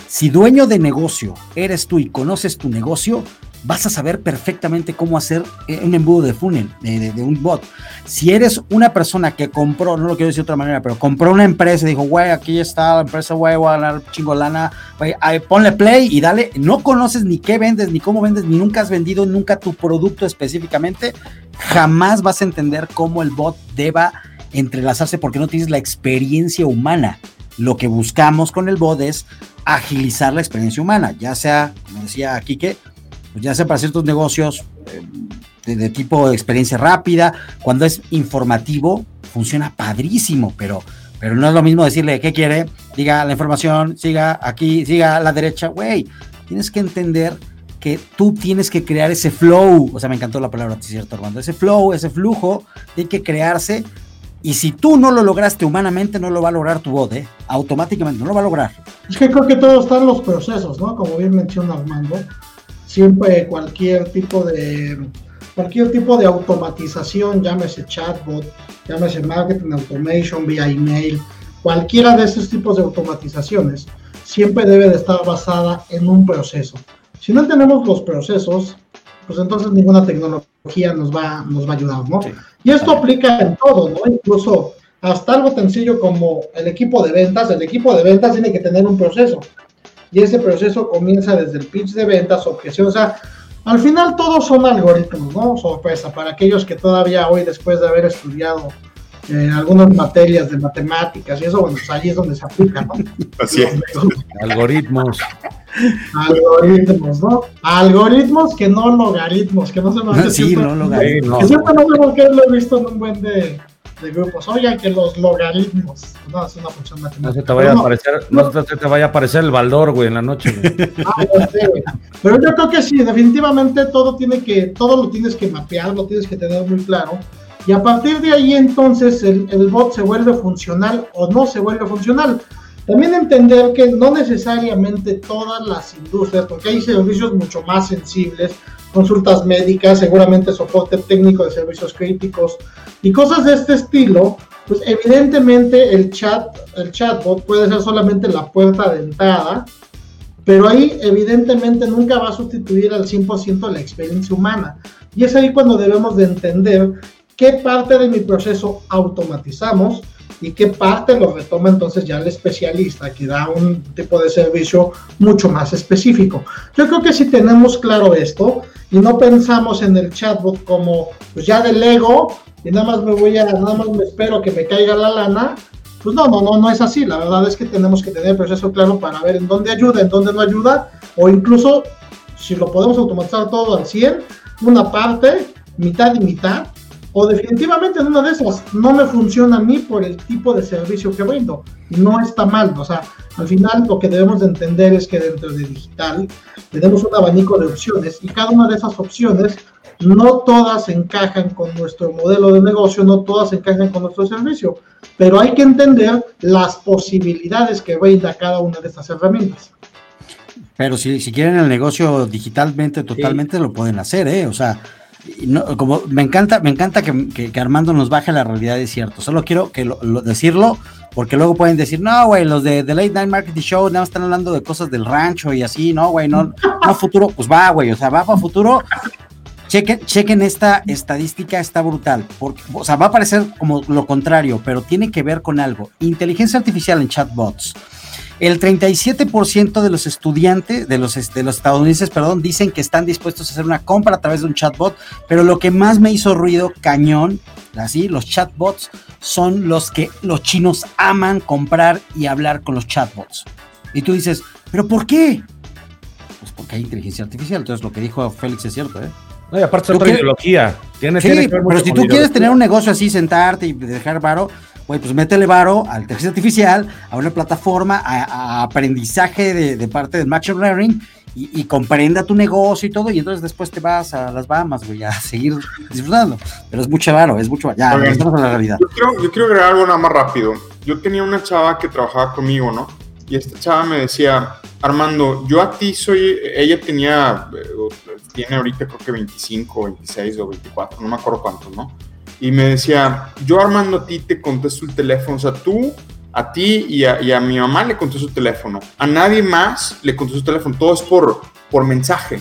F: Si dueño de negocio eres tú y conoces tu negocio, vas a saber perfectamente cómo hacer un embudo de funnel, de, de, un bot. Si eres una persona que compró, no lo quiero decir de otra manera, pero compró una empresa y dijo, güey, aquí está la empresa, güey, voy a ganar chingolana, güey, ponle play y dale, no conoces ni qué vendes, ni cómo vendes, ni nunca has vendido nunca tu producto específicamente, jamás vas a entender cómo el bot deba entrelazarse porque no tienes la experiencia humana. Lo que buscamos con el bot es agilizar la experiencia humana, ya sea, como decía Kike, pues ya sea para ciertos negocios eh, de, tipo experiencia rápida, cuando es informativo, funciona padrísimo, pero, pero no es lo mismo decirle qué quiere, diga la información, siga aquí, siga a la derecha, güey, tienes que entender que tú tienes que crear ese flow, o sea, me encantó la palabra, ¿cierto, Armando? Ese flow, ese flujo, tiene que crearse y si tú no lo lograste humanamente, no lo va a lograr tu bot, ¿eh? Automáticamente, no lo va a lograr.
C: Es que creo que todo está en los procesos, ¿no? Como bien menciona Armando, siempre cualquier tipo de cualquier tipo de automatización, llámese chatbot, llámese marketing automation vía email, cualquiera de esos tipos de automatizaciones siempre debe de estar basada en un proceso. Si no tenemos los procesos, pues entonces ninguna tecnología nos va, nos va a ayudar, ¿no? Sí. Y esto aplica en todo, ¿no? Incluso hasta algo tan sencillo como el equipo de ventas. El equipo de ventas tiene que tener un proceso. Y ese proceso comienza desde el pitch de ventas, objeción, o sea, al final todos son algoritmos, ¿no? Sorpresa, para aquellos que todavía hoy, después de haber estudiado eh, algunas materias de matemáticas y eso, bueno, pues ahí es donde se aplica, ¿no?
D: Así es.
B: Algoritmos.
C: Algoritmos, ¿no? Algoritmos que no logaritmos, que no se me
F: Sí, no logaritmos.
C: Que siempre no sé por qué lo he visto en un buen de, de grupos. Oigan, que los logaritmos. No, es una función matemática.
B: No se te vaya, no, a, aparecer, no, no se te vaya a aparecer el baldor, güey, en la noche. Güey.
C: Ah, no sé, güey. Pero yo creo que sí, definitivamente todo tiene que, todo lo tienes que mapear, lo tienes que tener muy claro. Y a partir de ahí entonces el, el bot se vuelve funcional o no se vuelve funcional. También entender que no necesariamente todas las industrias, porque hay servicios mucho más sensibles, consultas médicas, seguramente soporte técnico de servicios críticos y cosas de este estilo, pues evidentemente el chat, el chatbot puede ser solamente la puerta de entrada, pero ahí evidentemente nunca va a sustituir al 100% la experiencia humana. Y es ahí cuando debemos de entender qué parte de mi proceso automatizamos y qué parte lo retoma entonces ya el especialista que da un tipo de servicio mucho más específico. Yo creo que si tenemos claro esto y no pensamos en el chatbot como pues ya del ego y nada más me voy a, nada más me espero que me caiga la lana, pues no, no, no, no es así. La verdad es que tenemos que tener el proceso claro para ver en dónde ayuda, en dónde no ayuda, o incluso si lo podemos automatizar todo al 100, una parte, mitad y mitad, o definitivamente en una de esas no me funciona a mí por el tipo de servicio que brindo. No está mal, o sea, al final lo que debemos de entender es que dentro de digital tenemos un abanico de opciones y cada una de esas opciones no todas encajan con nuestro modelo de negocio, no todas encajan con nuestro servicio, pero hay que entender las posibilidades que brinda cada una de estas herramientas.
F: Pero si, si quieren el negocio digitalmente, totalmente sí. lo pueden hacer, ¿eh? O sea, no, como me encanta, me encanta que, que, Armando nos baje la realidad, es cierto. Solo quiero que lo, lo, decirlo, porque luego pueden decir, no, güey, los de, de, Late Night Marketing Show nada más están hablando de cosas del rancho y así, no, güey, no, no futuro, pues va, güey, o sea, va para futuro. Chequen, chequen esta estadística, está brutal. Porque, o sea, va a parecer como lo contrario, pero tiene que ver con algo. Inteligencia artificial en chatbots. El 37% de los estudiantes, de los, de los estadounidenses, perdón, dicen que están dispuestos a hacer una compra a través de un chatbot, pero lo que más me hizo ruido, cañón, así, los chatbots son los que los chinos aman comprar y hablar con los chatbots. Y tú dices, ¿pero por qué? Pues porque hay inteligencia artificial. Entonces lo que dijo Félix es cierto, ¿eh?
B: No, y aparte es otra ideología.
F: Tiene, sí, tiene pero si tú quieres tener un negocio así, sentarte y dejar varo, güey, pues métele varo a inteligencia artificial, a una plataforma, a, a aprendizaje de, de, parte del machine learning y, y, comprenda tu negocio y todo, y entonces después te vas a las Bahamas, güey, a seguir disfrutando. Pero es mucho varo, es mucho Ya, okay. estamos en la realidad.
D: Yo quiero, yo quiero agregar algo nada más rápido. Yo tenía una chava que trabajaba conmigo, ¿no? Y esta chava me decía, Armando, yo a ti soy, ella tenía, tiene ahorita creo que 25, 26 o 24, no me acuerdo cuántos, ¿no? Y me decía, yo Armando a ti te contesto el teléfono, o sea, tú, a ti y a, mi mamá le contesto el teléfono, a nadie más le contesto el teléfono, todo es por, por mensaje.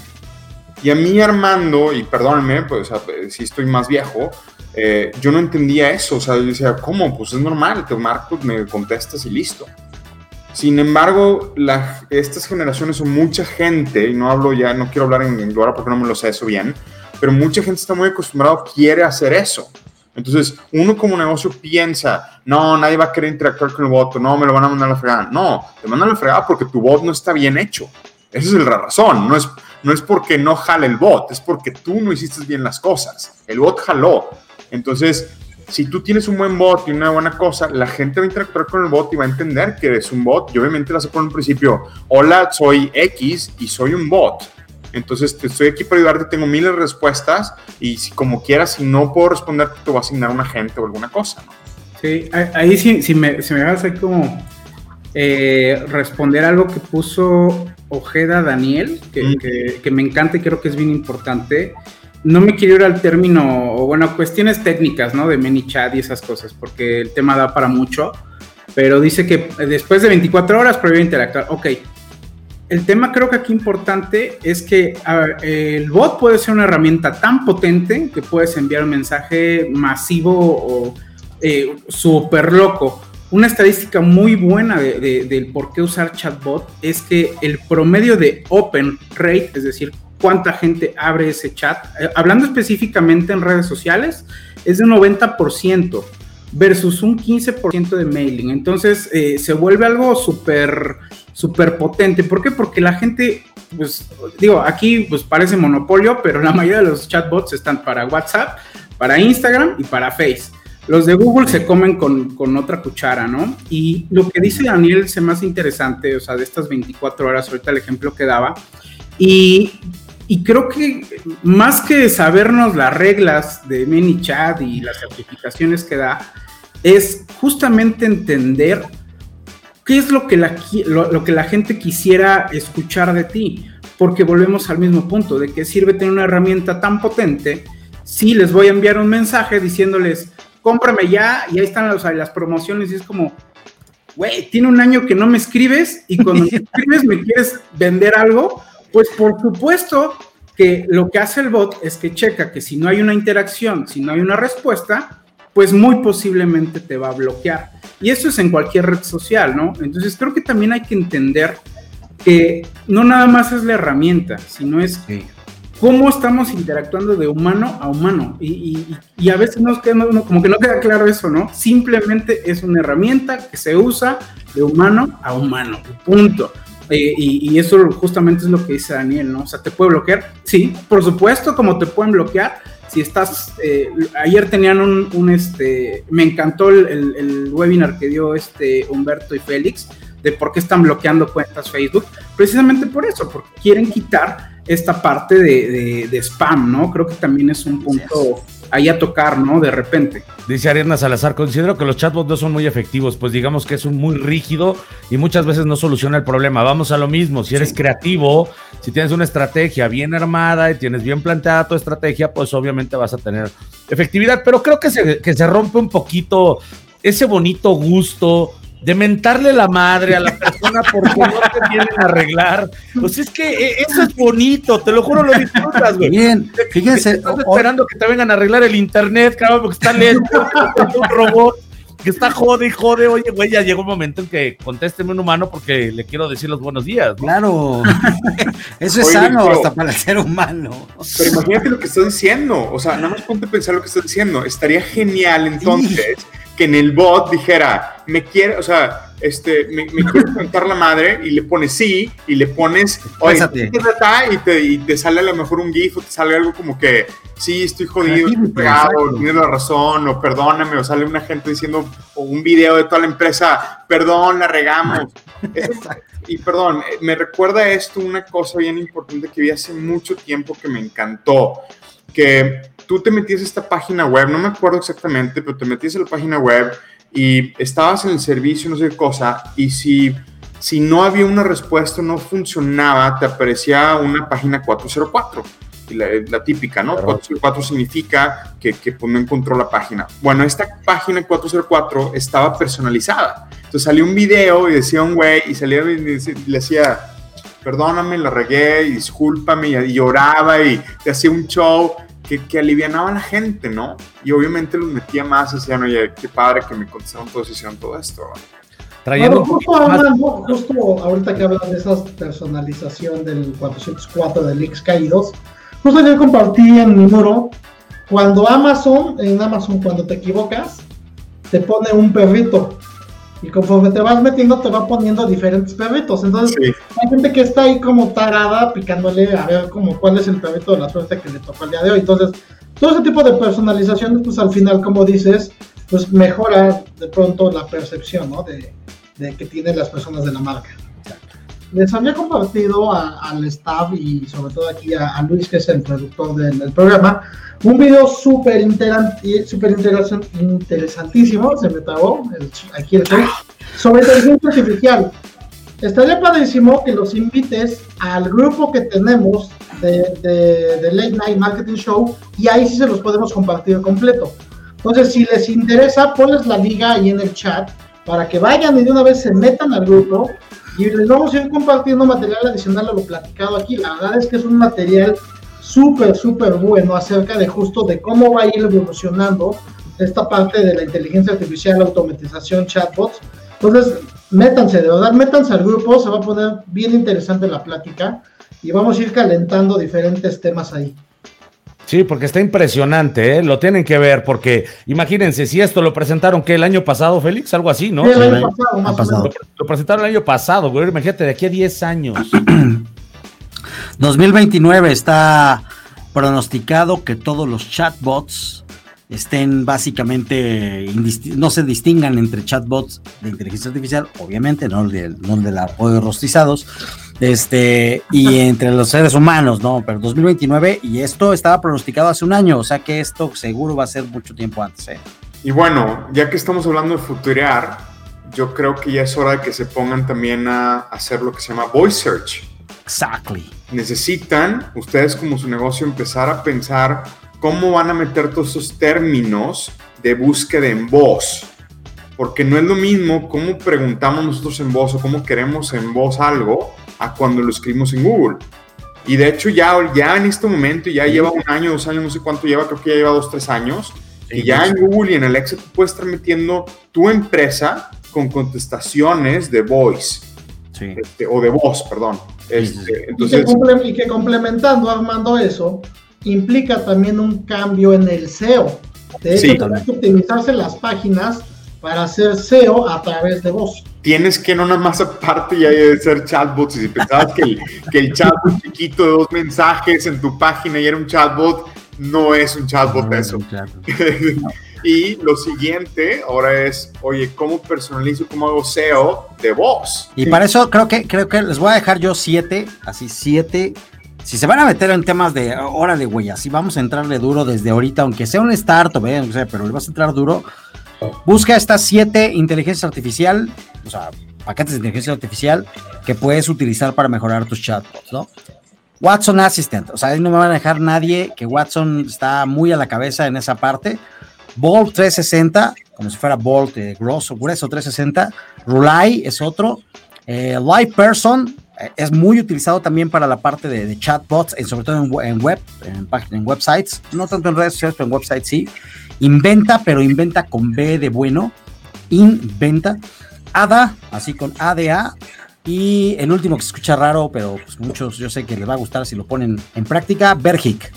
D: Y a mí Armando, y perdónenme, pues si estoy más viejo, eh, yo no entendía eso, o sea, yo decía, ¿cómo? Pues es normal, te marco, me contestas y listo. Sin embargo, estas generaciones o mucha gente, y no hablo ya, no quiero hablar en Glora porque no me lo sé eso bien, pero mucha gente está muy acostumbrada, quiere hacer eso. Entonces, uno como negocio piensa, no, nadie va a querer interactuar con el bot, no, me lo van a mandar a la fregada. No, te mandan a la fregada porque tu bot no está bien hecho. Esa es la razón, no es, no es porque no jale el bot, es porque tú no hiciste bien las cosas. El bot jaló. Entonces, si tú tienes un buen bot y una buena cosa, la gente va a interactuar con el bot y va a entender que eres un bot. Y obviamente vas a poner un principio, hola, soy X y soy un bot. Entonces, estoy aquí para ayudarte, tengo miles de respuestas y si como quieras, si no puedo responder, te voy a asignar un agente o alguna cosa.
E: Sí, ahí sí, me, si me vas a como eh, responder algo que puso Ojeda Daniel, que, mm. que, que me encanta y creo que es bien importante no me quiero ir al término, bueno, cuestiones técnicas, ¿no? De ManyChat y esas cosas, porque el tema da para mucho, pero dice que después de 24 horas prohíbe interactuar. Ok, el tema creo que aquí importante es que el bot puede ser una herramienta tan potente que puedes enviar un mensaje masivo o eh, súper loco. Una estadística muy buena del por qué usar chatbot es que el promedio de open rate, es decir, cuánta gente abre ese chat. Eh, hablando específicamente en redes sociales, es de 90% versus un 15% de mailing. Entonces eh, se vuelve algo súper, súper potente. ¿Por qué? Porque la gente, pues digo, aquí pues parece monopolio, pero la mayoría de los chatbots están para WhatsApp, para Instagram y para Face. Los de Google se comen con, con, otra cuchara, ¿no? Y lo que dice Daniel se hace interesante, o sea, de estas 24 horas, ahorita el ejemplo que daba, y y creo que más que sabernos las reglas de ManyChat y las certificaciones que da, es justamente entender qué es lo que, la, lo, que la gente quisiera escuchar de ti. Porque volvemos al mismo punto, de que sirve tener una herramienta tan potente si les voy a enviar un mensaje diciéndoles, cómprame ya, y ahí están las, las promociones, y es como, güey, tiene un año que no me escribes, y cuando me escribes me quieres vender algo, pues por supuesto que lo que hace el bot es que checa que si no hay una interacción, si no hay una respuesta, pues muy posiblemente te va a bloquear. Y eso es en cualquier red social, ¿no? Entonces creo que también hay que entender que no nada más es la herramienta, sino es cómo estamos interactuando de humano a humano. Y, a veces nos queda, como que no queda claro eso, ¿no? Simplemente es una herramienta que se usa de humano a humano. Punto. Eh, y, eso justamente es lo que dice Daniel, ¿no? O sea, ¿te puede bloquear? Sí, por supuesto, como te pueden bloquear. Si estás, eh, ayer tenían un, este, me encantó el, webinar que dio este Humberto y Félix de por qué están bloqueando cuentas Facebook, precisamente por eso, porque quieren quitar esta parte de, de spam, ¿no? Creo que también es un punto ahí a tocar, ¿no? De repente.
B: Dice Ariadna Salazar, considero que los chatbots no son muy efectivos, pues digamos que es un muy rígido y muchas veces no soluciona el problema. Vamos a lo mismo, si eres creativo, si tienes una estrategia bien armada y tienes bien planteada tu estrategia, pues obviamente vas a tener efectividad, pero creo que se, que se rompe un poquito ese bonito gusto de mentarle la madre a la persona porque no te vienen a arreglar. Pues es que eh, eso es bonito, te lo juro, lo disfrutas, güey.
F: Bien, fíjense.
B: Estás esperando que te vengan a arreglar el internet, cabrón, porque está lento, un robot que está jode y jode. Oye, güey, ya llegó un momento en que contésteme un humano porque le quiero decir los buenos días.
F: Claro, eso es sano hasta para el ser humano.
D: Pero imagínate lo que estás diciendo, o sea, nada más ponte a pensar lo que estás diciendo. Estaría genial entonces que en el bot dijera, me quiere, o sea, este, me, me quiere contar la madre y le pones sí y le pones, oye, y te, y te sale a lo mejor un GIF o te sale algo como que, sí, estoy jodido, estoy pegado, tienes la razón, o perdóname, o sale una gente diciendo, o un video de toda la empresa, perdón, la regamos. y perdón, me recuerda esto una cosa bien importante que vi hace mucho tiempo que me encantó, que tú te metías a esta página web, no me acuerdo exactamente, pero te metías a la página web y estabas en el servicio, no sé qué cosa, y si, si no había una respuesta, no funcionaba, te aparecía una página 404. la, la típica, ¿no? 404 significa que, que pues, no encontró la página. Bueno, esta página 404 estaba personalizada. Entonces salió un video y decía un güey y salía y le decía, perdóname, la regué, y discúlpame, y lloraba y te hacía un show que, que alivianaba a la gente, ¿no? Y obviamente los metía más, decían, oye, qué padre que me contestaron todos y hicieron todo esto.
C: Trayendo justo, hablando, justo ahorita que hablan de esa personalización del 404 de Leaks Caídos, justo yo compartí en mi muro, cuando Amazon, en Amazon cuando te equivocas, te pone un perrito y conforme te vas metiendo te va poniendo diferentes perritos. Entonces hay gente que está ahí como tarada picándole a ver como cuál es el perrito de la suerte que le tocó el día de hoy. Entonces todo ese tipo de personalizaciones pues al final como dices pues mejora de pronto la percepción ¿no? de, de que tienen las personas de la marca. Les había compartido al staff y sobre todo aquí a, Luis, que es el productor del, programa, un video súper super interesantísimo, se me trabó, aquí el sobre inteligencia artificial. Estaría padrísimo que los invites al grupo que tenemos de, de, de, Late Night Marketing Show y ahí sí se los podemos compartir completo. Entonces, si les interesa, ponles la liga ahí en el chat para que vayan y de una vez se metan al grupo y les vamos a ir compartiendo material adicional a lo platicado aquí. La verdad es que es un material súper, súper bueno acerca de justo de cómo va a ir evolucionando esta parte de la inteligencia artificial, automatización, chatbots. Entonces, métanse, de verdad, métanse al grupo, se va a poner bien interesante la plática y vamos a ir calentando diferentes temas ahí.
B: Sí, porque está impresionante, ¿eh? lo tienen que ver, porque imagínense, si esto lo presentaron que el año pasado, Félix, algo así, ¿no?
C: el año pasado,
B: Lo, presentaron el año pasado, güey, imagínate, de aquí a 10 años.
F: 2029 está pronosticado que todos los chatbots estén básicamente, no se distingan entre chatbots de inteligencia artificial, obviamente, no de, no de la o de rostizados, este, y entre los seres humanos, ¿no? Pero 2029, y esto estaba pronosticado hace un año, o sea que esto seguro va a ser mucho tiempo antes, ¿eh?
D: Y bueno, ya que estamos hablando de futurear, yo creo que ya es hora de que se pongan también a hacer lo que se llama voice search.
F: Exactly.
D: Necesitan ustedes como su negocio empezar a pensar cómo van a meter todos esos términos de búsqueda en voz. Porque no es lo mismo cómo preguntamos nosotros en voz o cómo queremos en voz algo a cuando lo escribimos en Google. Y de hecho ya, ya en este momento, ya lleva un año, dos años, no sé cuánto lleva, creo que ya lleva dos, tres años, y ya en Google y en el Excel puedes estar metiendo tu empresa con contestaciones de voice. Este, o de voz, perdón. Este, entonces,
C: y, que complementando, Armando, eso, implica también un cambio en el SEO. De hecho, que optimizarse las páginas para hacer SEO a través de voz.
D: Tienes que no nada más aparte ya de ser chatbots, y si pensabas que el, que el chatbot chiquito de dos mensajes en tu página y era un chatbot, no es un chatbot eso. y lo siguiente ahora es, oye, ¿cómo personalizo, cómo hago SEO de voz?
F: Y para eso creo que, creo que les voy a dejar yo siete, así siete si se van a meter en temas de hora de güey, así vamos a entrarle duro desde ahorita, aunque sea un startup, ¿eh? o sea, pero le vas a entrar duro, Busca estas siete inteligencia artificial, o sea, paquetes de inteligencia artificial que puedes utilizar para mejorar tus chatbots, ¿no? Watson Assistant, o sea, ahí no me van a dejar nadie que Watson está muy a la cabeza en esa parte. Bolt 360, como si fuera Bolt eh, grueso, grueso 360. Rulai es otro. Eh, Live Person eh, es muy utilizado también para la parte de, chatbots, sobre todo en, web, en, en websites, no tanto en redes sociales, pero en websites sí. Inventa, pero inventa con B de bueno. Inventa. ADA, así con ADA. Y el último que se escucha raro, pero pues muchos yo sé que les va a gustar si lo ponen en práctica, Bergic.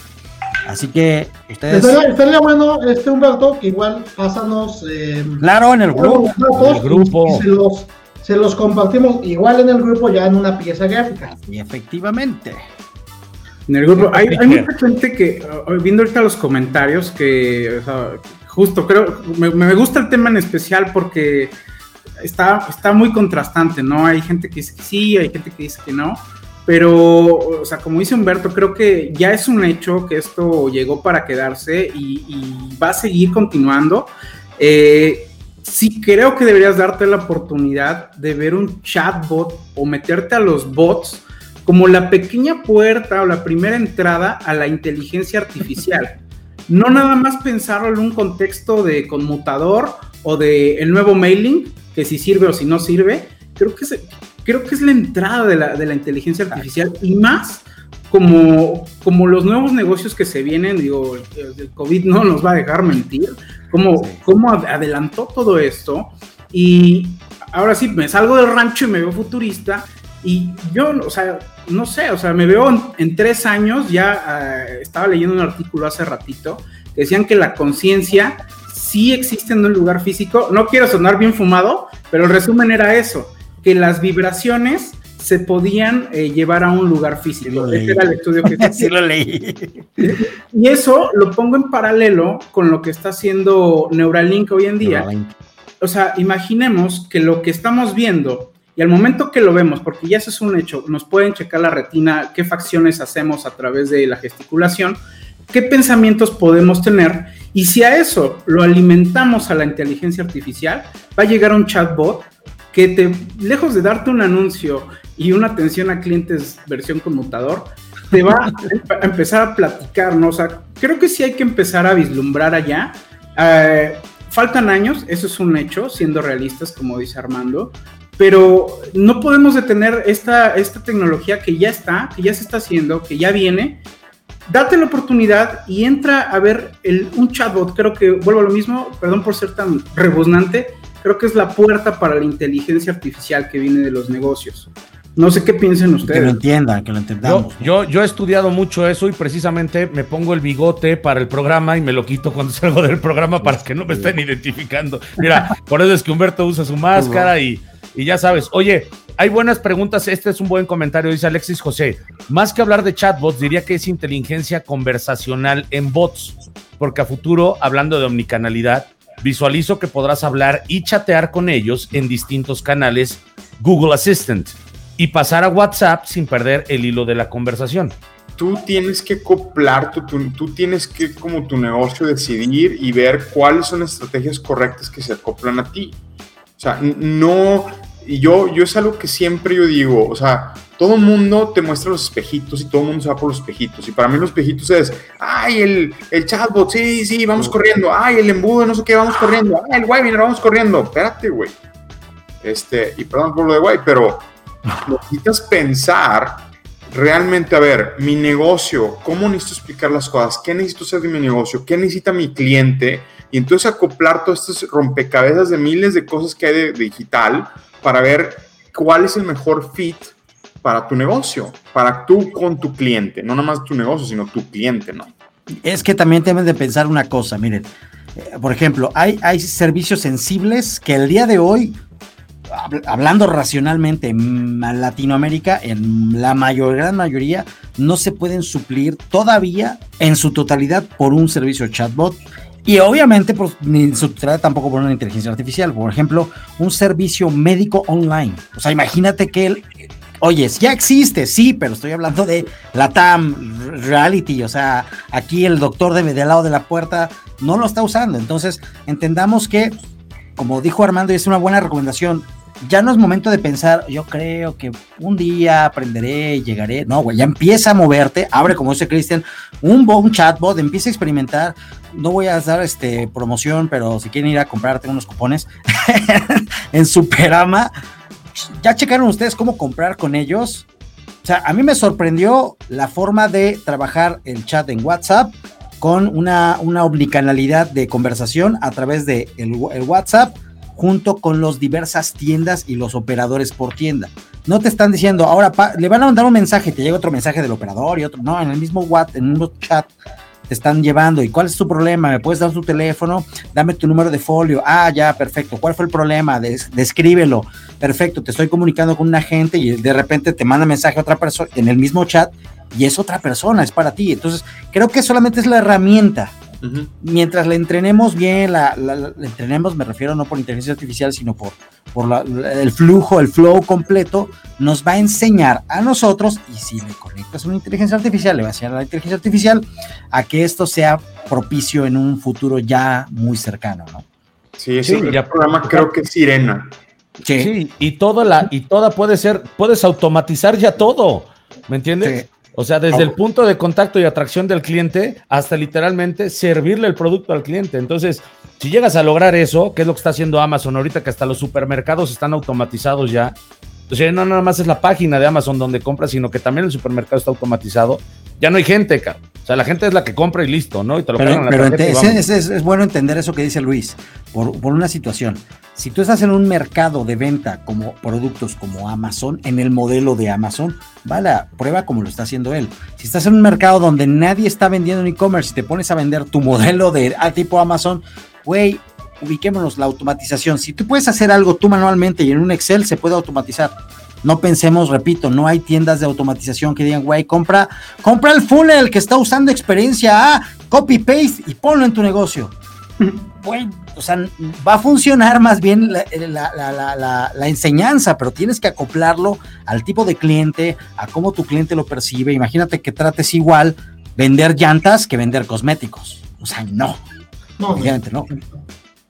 F: Así que ustedes.
C: Estaría, bueno, este Humberto, que igual pásanos. Eh,
F: claro, en el grupo.
C: en el grupo. se, los, se los compartimos igual en el grupo, ya en una pieza gráfica.
F: Y efectivamente.
E: En el grupo. Hay, mucha gente que, viendo ahorita los comentarios, que justo creo, me, gusta el tema en especial porque está, está muy contrastante, ¿no? Hay gente que dice que sí, hay gente que dice que no. Pero, o sea, como dice Humberto, creo que ya es un hecho que esto llegó para quedarse y, va a seguir continuando. Eh, sí creo que deberías darte la oportunidad de ver un chatbot o meterte a los bots como la pequeña puerta o la primera entrada a la inteligencia artificial. No nada más pensarlo en un contexto de conmutador o de el nuevo mailing, que si sirve o si no sirve, creo que es, creo que es la entrada de la, de la inteligencia artificial y más como, como los nuevos negocios que se vienen, digo, el, COVID no nos va a dejar mentir, como, como adelantó todo esto y ahora sí me salgo del rancho y me veo futurista y yo, o sea, no sé, o sea, me veo en, tres años, ya eh, estaba leyendo un artículo hace ratito, que decían que la conciencia sí existe en un lugar físico, no quiero sonar bien fumado, pero el resumen era eso, que las vibraciones se podían eh, llevar a un lugar físico. Ese era el estudio que
F: sí lo leí.
E: Y eso lo pongo en paralelo con lo que está haciendo Neuralink hoy en día. O sea, imaginemos que lo que estamos viendo y al momento que lo vemos, porque ya eso es un hecho, nos pueden checar la retina, qué facciones hacemos a través de la gesticulación, qué pensamientos podemos tener y si a eso lo alimentamos a la inteligencia artificial, va a llegar un chatbot que te, lejos de darte un anuncio y una atención a clientes versión conmutador, te va a empezar a platicar, ¿no? O sea, creo que sí hay que empezar a vislumbrar allá. Eh, faltan años, eso es un hecho, siendo realistas, como dice Armando, pero no podemos detener esta, esta tecnología que ya está, que ya se está haciendo, que ya viene. Date la oportunidad y entra a ver un chatbot. Creo que vuelvo a lo mismo, perdón por ser tan rebuznante, creo que es la puerta para la inteligencia artificial que viene de los negocios. No sé qué piensen ustedes.
F: Que lo entiendan, que lo entendamos.
B: Yo, yo, he estudiado mucho eso y precisamente me pongo el bigote para el programa y me lo quito cuando salgo del programa para que no me estén identificando. Mira, por eso es que Humberto usa su máscara y, y ya sabes. Oye, hay buenas preguntas. Este es un buen comentario, dice Alexis José. Más que hablar de chatbots, diría que es inteligencia conversacional en bots, porque a futuro, hablando de omnicanalidad, visualizo que podrás hablar y chatear con ellos en distintos canales Google Assistant y pasar a WhatsApp sin perder el hilo de la conversación.
D: Tú tienes que acoplar, tú, tú, tienes que como tu negocio decidir y ver cuáles son las estrategias correctas que se acoplan a ti. O sea, no, y yo, yo es algo que siempre yo digo, o sea, todo el mundo te muestra los espejitos y todo el mundo se va por los espejitos. Y para mí los espejitos es, ay, el, el chatbot, sí, sí, vamos corriendo. Ay, el embudo, no sé qué, vamos corriendo. Ay, el webinar, vamos corriendo. Espérate, güey. Este, y perdón por lo de güey, pero necesitas pensar realmente, a ver, mi negocio, ¿cómo necesito explicar las cosas? ¿Qué necesito hacer de mi negocio? ¿Qué necesita mi cliente? Y entonces acoplar todos estos rompecabezas de miles de cosas que hay de digital para ver cuál es el mejor fit para tu negocio, para tú con tu cliente, no nada más tu negocio, sino tu cliente, ¿no?
F: Es que también deben de pensar una cosa, miren, eh, por ejemplo, hay, hay servicios sensibles que el día de hoy, hablando racionalmente, en Latinoamérica, en la mayor, gran mayoría, no se pueden suplir todavía en su totalidad por un servicio chatbot. Y obviamente, pues, ni en su totalidad tampoco por una inteligencia artificial. Por ejemplo, un servicio médico online. O sea, imagínate que el, Oye, ya existe, sí, pero estoy hablando de la TAM Reality, o sea, aquí el doctor de, del lado de la puerta no lo está usando. Entonces, entendamos que, como dijo Armando, es una buena recomendación, ya no es momento de pensar, yo creo que un día aprenderé, llegaré. No, güey, ya empieza a moverte, abre, como dice Cristian, un, un chatbot, empieza a experimentar. No voy a dar este promoción, pero si quieren ir a comprarte unos cupones en Superama, ¿Ya checaron ustedes cómo comprar con ellos? O sea, a mí me sorprendió la forma de trabajar el chat en WhatsApp con una, una omnicanalidad de conversación a través de el, WhatsApp junto con las diversas tiendas y los operadores por tienda. No te están diciendo, ahora le van a mandar un mensaje, te llega otro mensaje del operador y otro, no, en el mismo WhatsApp, en el mismo chat te están llevando. ¿Y cuál es tu problema? ¿Me puedes dar tu teléfono? Dame tu número de folio. Ah, ya, perfecto. ¿Cuál fue el problema? descríbelo. Perfecto, te estoy comunicando con un agente y de repente te manda mensaje a otra persona en el mismo chat y es otra persona, es para ti. Entonces, creo que solamente es la herramienta Mientras le entrenemos bien, la, entrenemos, me refiero no por inteligencia artificial, sino por, por el flujo, el flow completo, nos va a enseñar a nosotros, y si le conectas una inteligencia artificial, le va a enseñar a la inteligencia artificial a que esto sea propicio en un futuro ya muy cercano, ¿no?
D: Sí, sí, el programa creo que es Sirena.
B: Sí. y toda la, y toda puede ser, puedes automatizar ya todo. ¿Me entiendes? O sea, desde el punto de contacto y atracción del cliente hasta literalmente servirle el producto al cliente. Entonces, si llegas a lograr eso, que es lo que está haciendo Amazon ahorita, que hasta los supermercados están automatizados ya. O sea, no nada más es la página de Amazon donde compras, sino que también el supermercado está automatizado. Ya no hay gente, cabrón. O sea, la gente es la que compra y listo, ¿no? Y te lo
F: pero,
B: en la
F: pero es, es, bueno entender eso que dice Luis, por, por, una situación. Si tú estás en un mercado de venta como productos como Amazon, en el modelo de Amazon, vale, prueba como lo está haciendo él. Si estás en un mercado donde nadie está vendiendo en e-commerce y te pones a vender tu modelo de a tipo Amazon, güey, ubiquémonos la automatización. Si tú puedes hacer algo tú manualmente y en un Excel se puede automatizar no pensemos, repito, no hay tiendas de automatización que digan, güey, compra, compra el funnel que está usando experiencia A, copy paste y ponlo en tu negocio. Güey, o sea, va a funcionar más bien la, la, enseñanza, pero tienes que acoplarlo al tipo de cliente, a cómo tu cliente lo percibe. Imagínate que trates igual vender llantas que vender cosméticos. O sea, no. No, obviamente no.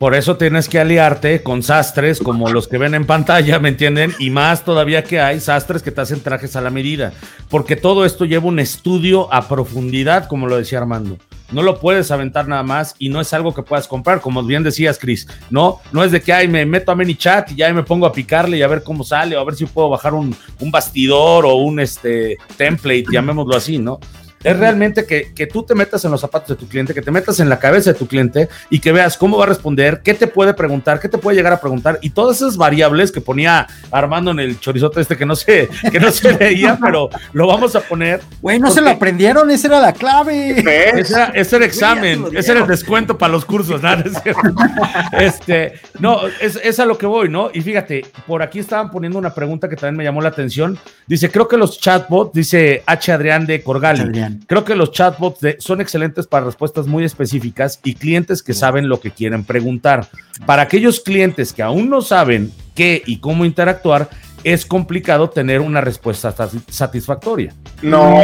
B: Por eso tienes que aliarte con sastres como los que ven en pantalla, ¿me entienden? Y más todavía que hay sastres que te hacen trajes a la medida. Porque todo esto lleva un estudio a profundidad, como lo decía Armando. No lo puedes aventar nada más y no es algo que puedas comprar, como bien decías, Chris. No, no es de que ay, me meto a ManyChat y ya me pongo a picarle y a ver cómo sale, o a ver si puedo bajar un, un bastidor o un este, template, llamémoslo así, ¿no? Es realmente que, que, tú te metas en los zapatos de tu cliente, que te metas en la cabeza de tu cliente y que veas cómo va a responder, qué te puede preguntar, qué te puede llegar a preguntar y todas esas variables que ponía Armando en el chorizote este que no se, que no se veía, pero lo vamos a poner.
F: Güey, no se lo aprendieron, esa era la clave.
B: Ese era, ese era examen, ese era el descuento para los cursos, ¿no? este, no, es, es a lo que voy, ¿no? Y fíjate, por aquí estaban poniendo una pregunta que también me llamó la atención. Dice, creo que los chatbots, dice H. Adrián de Corgali. Creo que los chatbots son excelentes para respuestas muy específicas y clientes que saben lo que quieren preguntar. Para aquellos clientes que aún no saben qué y cómo interactuar, es complicado tener una respuesta satisfactoria.
D: No,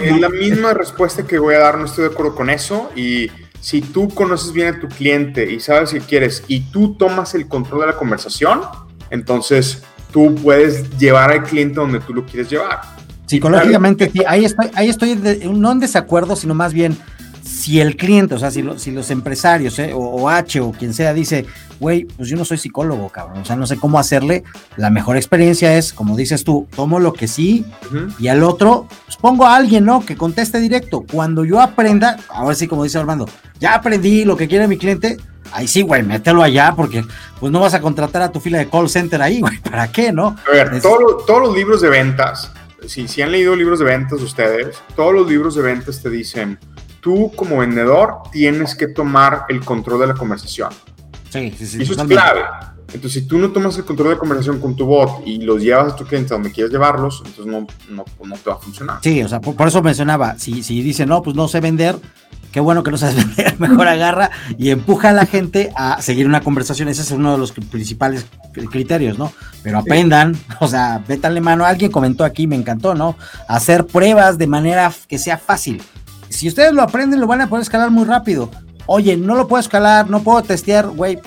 D: es la misma respuesta que voy a dar, no estoy de acuerdo con eso. Y si tú conoces bien a tu cliente y sabes qué quieres y tú tomas el control de la conversación, entonces tú puedes llevar al cliente donde tú lo quieres llevar.
F: Psicológicamente, sí, ahí estoy, ahí estoy no en desacuerdo, sino más bien si el cliente, o sea, si, si los empresarios eh, o, H o quien sea dice, güey, pues yo no soy psicólogo, cabrón, o sea, no sé cómo hacerle, la mejor experiencia es, como dices tú, tomo lo que sí y al otro, pues pongo a alguien, ¿no? Que conteste directo. Cuando yo aprenda, ahora sí, como dice Armando, ya aprendí lo que quiere mi cliente, ahí sí, güey, mételo allá porque pues no vas a contratar a tu fila de call center ahí, güey, ¿para qué, no?
D: A ver, todos los libros de ventas si, han leído libros de ventas ustedes, todos los libros de ventas te dicen, tú como vendedor tienes que tomar el control de la conversación.
F: Sí, sí, sí.
D: eso es clave. Entonces, si tú no tomas el control de conversación con tu bot y los llevas a tu cliente donde quieres llevarlos, entonces no, no, no te va a funcionar.
F: Sí, o sea, por, eso mencionaba, si, si dice, no, pues no sé vender, qué bueno que no sabes vender, mejor agarra y empuja a la gente a seguir una conversación. Ese es uno de los principales criterios, ¿no? Pero aprendan, o sea, vétanle mano. Alguien comentó aquí, me encantó, ¿no? Hacer pruebas de manera que sea fácil. Si ustedes lo aprenden, lo van a poder escalar muy rápido. Oye, no lo puedo escalar, no puedo testear, güey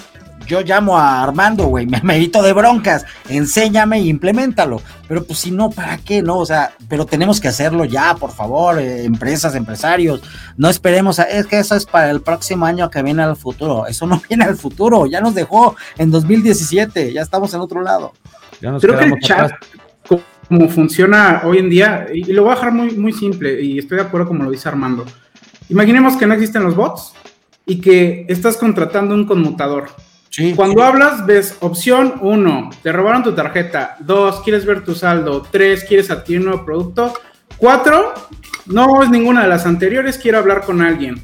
F: yo llamo a Armando, güey, me medito de broncas, enséñame e implementalo. Pero pues si no, ¿para qué? No, o sea, pero tenemos que hacerlo ya, por favor, eh, empresas, empresarios. No esperemos, a, es que eso es para el próximo año que viene al futuro. Eso no viene al futuro, ya nos dejó en 2017, ya estamos en otro lado.
E: Creo que el chat, como funciona hoy en día, y lo voy a dejar muy, muy simple, y estoy de acuerdo como lo dice Armando. Imaginemos que no existen los bots y que estás contratando un conmutador cuando hablas, ves opción 1, te robaron tu tarjeta. 2, quieres ver tu saldo. 3, quieres adquirir un nuevo producto. 4, no es ninguna de las anteriores, quiero hablar con alguien.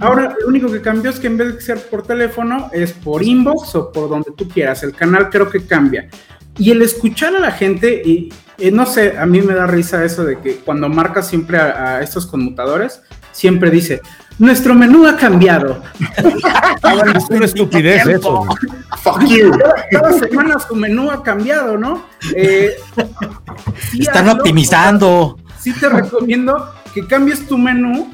E: Ahora, lo único que cambió es que en vez de ser por teléfono, es por inbox o por donde tú quieras. El canal creo que cambia. Y el escuchar a la gente, y, no sé, a mí me da risa eso de que cuando marcas siempre a estos conmutadores, siempre dice, nuestro menú ha cambiado.
B: es una estupidez eso.
E: Fuck you. Cada, semana su menú ha cambiado, ¿no? Eh,
F: Están optimizando.
E: Sí te recomiendo que cambies tu menú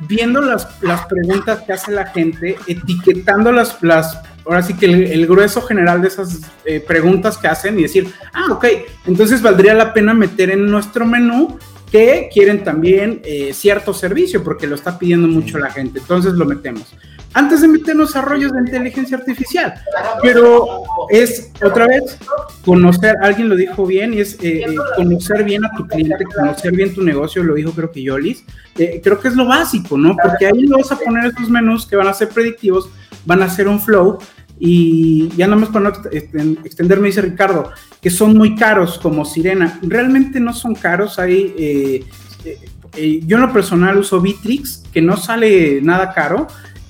E: viendo las, las preguntas que hace la gente, etiquetando las, las ahora sí que el, grueso general de esas eh, preguntas que hacen y decir, ah, ok, entonces valdría la pena meter en nuestro menú que quieren también eh, cierto servicio porque lo está pidiendo mucho la gente. Entonces lo metemos. Antes de meternos a rollos de inteligencia artificial, pero es otra vez conocer, alguien lo dijo bien, y es eh, eh, conocer bien a tu cliente, conocer bien tu negocio, lo dijo creo que Yolis. creo que es lo básico, ¿no? Porque ahí vas a poner estos menús que van a ser predictivos, van a ser un flow y ya nada más para no extenderme, dice Ricardo, que son muy caros como Sirena. Realmente no son caros, hay... Eh, eh, eh, yo en lo personal uso Bitrix, que no sale nada caro,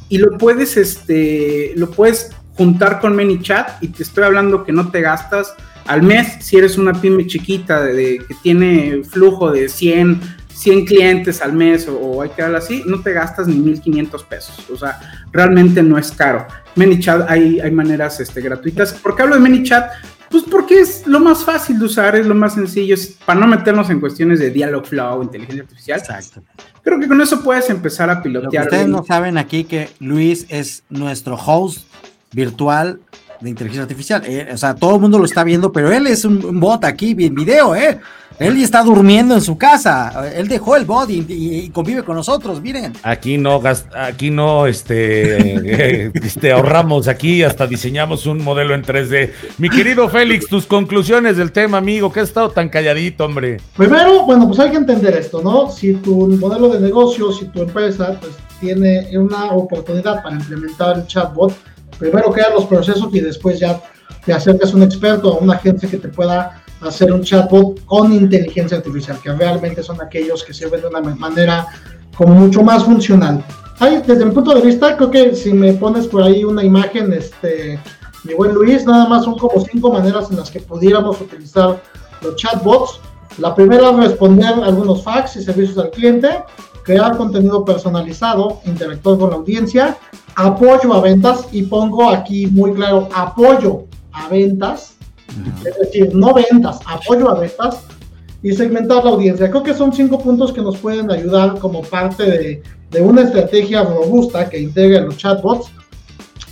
E: y lo puedes, este, lo puedes juntar con ManyChat, y te estoy hablando que no te gastas al mes, si eres una pyme chiquita de, que tiene flujo de 100, 100 clientes al mes o, hay que darlo así, no te gastas ni 1.500 pesos. O sea, realmente no es caro. ManyChat hay, hay maneras este, gratuitas. ¿Por qué hablo de ManyChat? Pues porque es lo más fácil de usar, es lo más sencillo, es para no meternos en cuestiones de dialog flow, inteligencia artificial. Exacto. Creo que con eso puedes empezar a pilotear.
F: ustedes no saben aquí que Luis es nuestro host virtual de inteligencia artificial. Eh, o sea, todo el mundo lo está viendo, pero él es un, bot aquí en video, ¿eh? Él ya está durmiendo en su casa. Él dejó el body y, convive con nosotros, miren.
B: Aquí no, aquí no, este, este, ahorramos aquí, hasta diseñamos un modelo en 3D. Mi querido Félix, tus conclusiones del tema, amigo, que has estado tan calladito, hombre.
C: Primero, bueno, pues hay que entender esto, ¿no? Si tu modelo de negocio, si tu empresa, pues tiene una oportunidad para implementar el chatbot, primero crea los procesos y después ya te acercas a un experto, a una agencia que te pueda hacer un chatbot con inteligencia artificial, que realmente son aquellos que sirven de una manera como mucho más funcional. Hay, desde mi punto de vista, creo que si me pones por ahí una imagen, este, mi buen Luis, nada más son como cinco maneras en las que pudiéramos utilizar los chatbots. La primera, responder algunos fax y servicios al cliente, crear contenido personalizado, interactuar con la audiencia, apoyo a ventas, y pongo aquí muy claro, apoyo a ventas, es decir, no ventas, apoyo a ventas y segmentar la audiencia. Creo que son cinco puntos que nos pueden ayudar como parte de, de una estrategia robusta que integre los chatbots.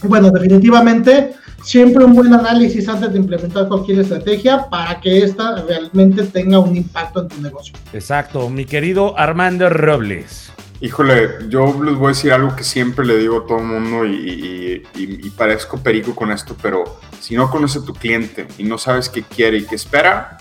C: Bueno, definitivamente, siempre un buen análisis antes de implementar cualquier estrategia para que ésta realmente tenga un impacto en tu negocio.
B: Exacto, mi querido Armando Robles.
D: Híjole, yo les voy a decir algo que siempre le digo a todo el mundo y, parezco perico con esto, pero si no conoces a tu cliente y no sabes qué quiere y qué espera,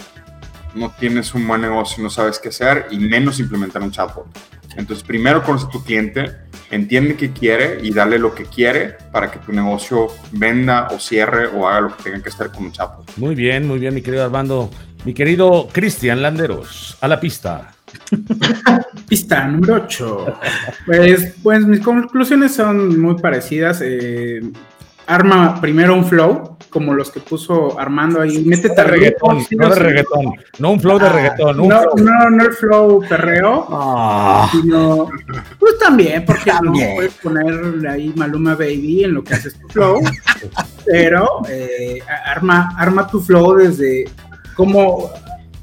D: no tienes un buen negocio, no sabes qué hacer y menos implementar un chatbot. Entonces, primero conoce a tu cliente, entiende qué quiere y dale lo que quiere para que tu negocio venda o cierre o haga lo que tenga que hacer con un chatbot.
B: Muy bien, muy bien, mi querido Armando. Mi querido Cristian Landeros, a la pista.
E: Pista número 8. Pues, pues mis conclusiones son muy parecidas. Eh, arma primero un flow, como los que puso Armando ahí. Métete
B: no reggaetón, no de reggaetón, no un flow de ah, reggaetón.
E: no, no, no, el flow perreo, ah. sino, pues también, porque no puedes poner ahí Maluma Baby en lo que haces tu flow, pero eh, arma, arma tu flow desde como,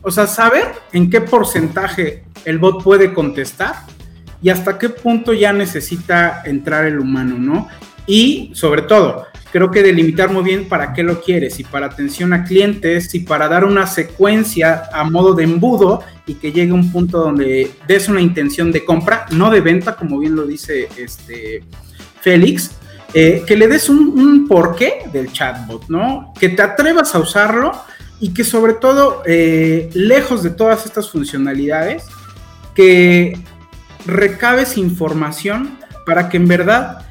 E: o sea, saber en qué porcentaje el bot puede contestar y hasta qué punto ya necesita entrar el humano, ¿no? Y sobre todo, creo que delimitar muy bien para qué lo quieres, si para atención a clientes, si para dar una secuencia a modo de embudo y que llegue un punto donde des una intención de compra, no de venta, como bien lo dice este Félix, eh, que le des un, un porqué del chatbot, ¿no? Que te atrevas a usarlo y que sobre todo, eh, lejos de todas estas funcionalidades, que recabes información para que en verdad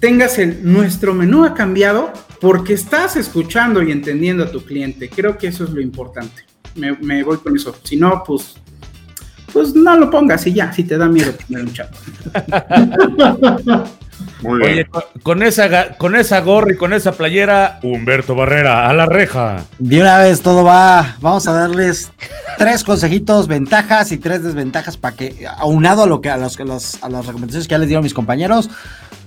E: tengas el nuestro menú ha cambiado porque estás escuchando y entendiendo a tu cliente. Creo que eso es lo importante. Me, voy con eso. Si no, pues, pues no lo pongas y ya, si te da miedo poner un chat.
B: Oye, con, esa, con esa gorra y con esa playera, Humberto Barrera, a la reja.
F: De una vez todo va. Vamos a darles tres consejitos, ventajas y tres desventajas para que, aunado a lo que a, los, a, a las recomendaciones que ya les dieron mis compañeros,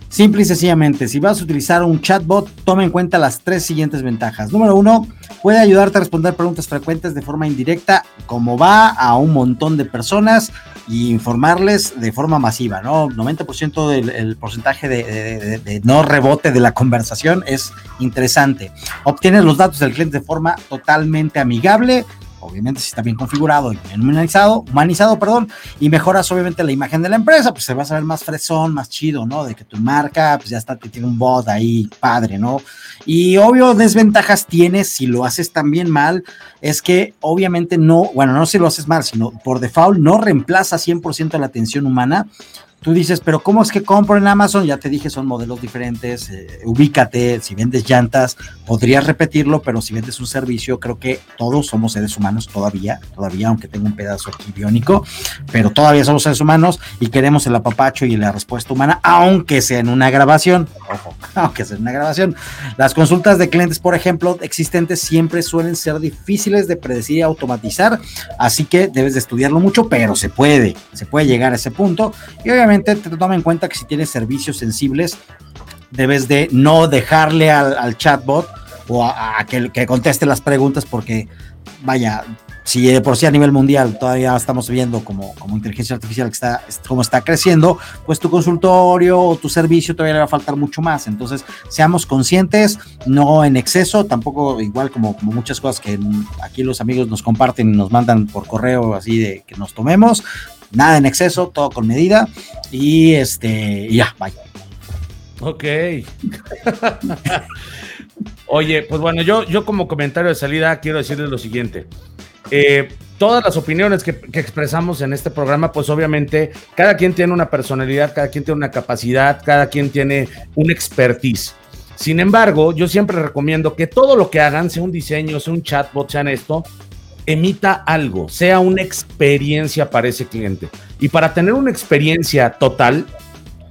F: Simple y sencillamente, si vas a utilizar un chatbot, toma en cuenta las tres siguientes ventajas. Número uno, puede ayudarte a responder preguntas frecuentes de forma indirecta, como va a un montón de personas y informarles de forma masiva, ¿no? 90% del el porcentaje de, no rebote de la conversación es interesante. Obtienes los datos del cliente de forma totalmente amigable, obviamente si está bien configurado y bien humanizado, humanizado, perdón, y mejoras obviamente la imagen de la empresa, pues se va a ver más fresón, más chido, ¿no? De que tu marca, pues ya está, que tiene un bot ahí padre, ¿no? Y obvio, desventajas tienes si lo haces también mal, es que obviamente no, bueno, no si lo haces mal, sino por default no reemplaza 100% la atención humana, Tú dices, pero ¿cómo es que compro en Amazon? Ya te dije, son modelos diferentes. Eh, ubícate, si vendes llantas, podrías repetirlo, pero si vendes un servicio, creo que todos somos seres humanos todavía, todavía, aunque tengo un pedazo aquí biónico, pero todavía somos seres humanos y queremos el apapacho y la respuesta humana, aunque sea en una grabación. Ojo, aunque sea en una grabación. Las consultas de clientes, por ejemplo, existentes siempre suelen ser difíciles de predecir y automatizar, así que debes de estudiarlo mucho, pero se puede, se puede llegar a ese punto. Y obviamente te toma en cuenta que si tienes servicios sensibles, debes de no dejarle al, chatbot o a, que, que, conteste las preguntas porque, vaya, si de por sí a nivel mundial todavía estamos viendo como, como inteligencia artificial que está, como está creciendo, pues tu consultorio o tu servicio todavía le va a faltar mucho más. Entonces, seamos conscientes, no en exceso, tampoco igual como, como muchas cosas que aquí los amigos nos comparten y nos mandan por correo así de que nos tomemos, nada en exceso, todo con medida y este, ya, vaya.
B: Ok. Oye, pues bueno, yo, yo como comentario de salida quiero decirles lo siguiente. Eh, todas las opiniones que, que, expresamos en este programa, pues obviamente cada quien tiene una personalidad, cada quien tiene una capacidad, cada quien tiene un expertise. Sin embargo, yo siempre recomiendo que todo lo que hagan, sea un diseño, sea un chatbot, sean esto, emita algo, sea una experiencia para ese cliente. Y para tener una experiencia total,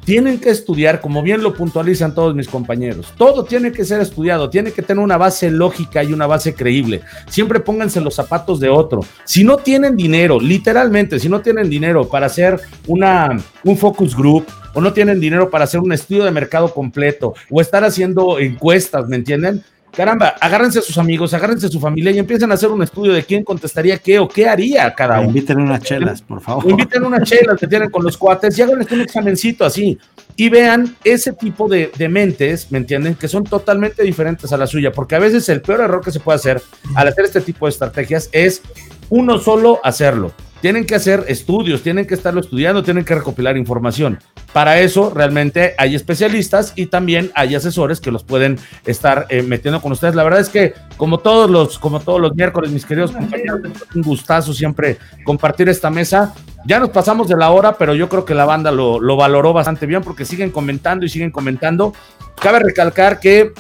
B: tienen que estudiar, como bien lo puntualizan todos mis compañeros. Todo tiene que ser estudiado, tiene que tener una base lógica y una base creíble. Siempre pónganse los zapatos de otro. Si no tienen dinero, literalmente, si no tienen dinero para hacer una, un focus group, o no tienen dinero para hacer un estudio de mercado completo, o estar haciendo encuestas, ¿me entienden? Caramba, agárrense a sus amigos, agárrense a su familia y empiecen a hacer un estudio de quién contestaría qué o qué haría cada uno.
F: Inviten unas chelas, por favor.
B: inviten unas chelas que tienen con los cuates y hagan un examencito así. Y vean ese tipo de, de, mentes, ¿me entienden? Que son totalmente diferentes a la suya, porque a veces el peor error que se puede hacer al hacer este tipo de estrategias es uno solo hacerlo tienen que hacer estudios, tienen que estarlo estudiando, tienen que recopilar información. Para eso realmente hay especialistas y también hay asesores que los pueden estar eh, metiendo con ustedes. La verdad es que como todos los, como todos los miércoles, mis queridos compañeros, un gustazo siempre compartir esta mesa. Ya nos pasamos de la hora, pero yo creo que la banda lo, lo valoró bastante bien porque siguen comentando y siguen comentando. Cabe recalcar que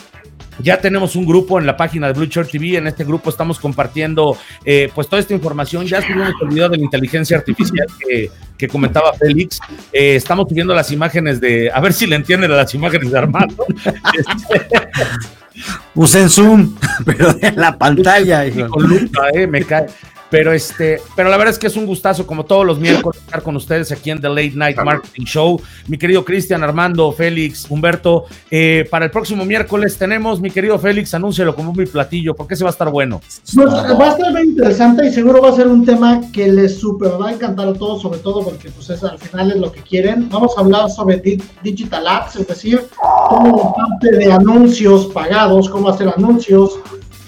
B: ya tenemos un grupo en la página de Blue Shirt TV. En este grupo estamos compartiendo eh, pues toda esta información. Ya subimos el video de la inteligencia artificial que, comentaba Félix. Eh, estamos subiendo las imágenes de, a ver si le entienden a las imágenes de Armando.
F: Usen Zoom, pero en la pantalla.
B: Con eh, me cae. Pero este, pero la verdad es que es un gustazo, como todos los miércoles, estar con ustedes aquí en The Late Night Marketing Show. Mi querido Cristian, Armando, Félix, Humberto. Eh, para el próximo miércoles tenemos, mi querido Félix, anúncialo como mi platillo, porque se va a estar bueno.
C: Pues, va a estar muy interesante y seguro va a ser un tema que les super va a encantar a todos, sobre todo porque pues es, al final es lo que quieren. Vamos a hablar sobre digital ads, es decir, cómo parte de anuncios pagados, cómo hacer anuncios,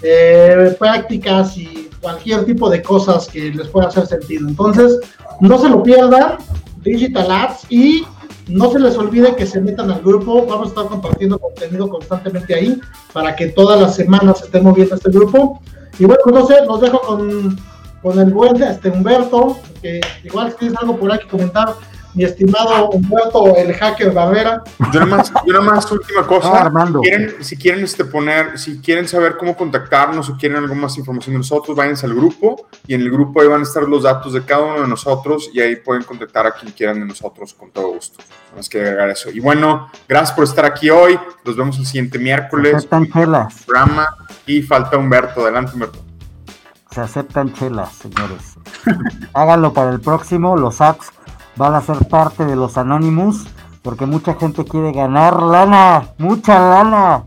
C: eh, prácticas y cualquier tipo de cosas que les pueda hacer sentido. Entonces, no se lo pierdan, Digital Ads, y no se les olvide que se metan al grupo. Vamos a estar compartiendo contenido constantemente ahí para que todas las semanas estén moviendo este grupo. Y bueno, no sé, los dejo con, con el buen este Humberto, que igual si tienes algo por ahí que comentar, mi estimado Humberto, el hacker Barrera.
D: Yo nomás, yo más última cosa. Armando. Si quieren, si quieren este, poner, si quieren saber cómo contactarnos o quieren algo más información de nosotros, váyanse al grupo y en el grupo ahí van a estar los datos de cada uno de nosotros y ahí pueden contactar a quien quieran de nosotros con todo gusto. Más que agregar eso. Y bueno, gracias por estar aquí hoy. Nos vemos el siguiente miércoles.
F: Se aceptan chelas.
D: Programa y falta Humberto. Adelante, Humberto.
F: Se aceptan chelas, señores. Háganlo para el próximo, los ads van a ser parte de los Anonymous, porque mucha gente quiere ganar lana, mucha lana.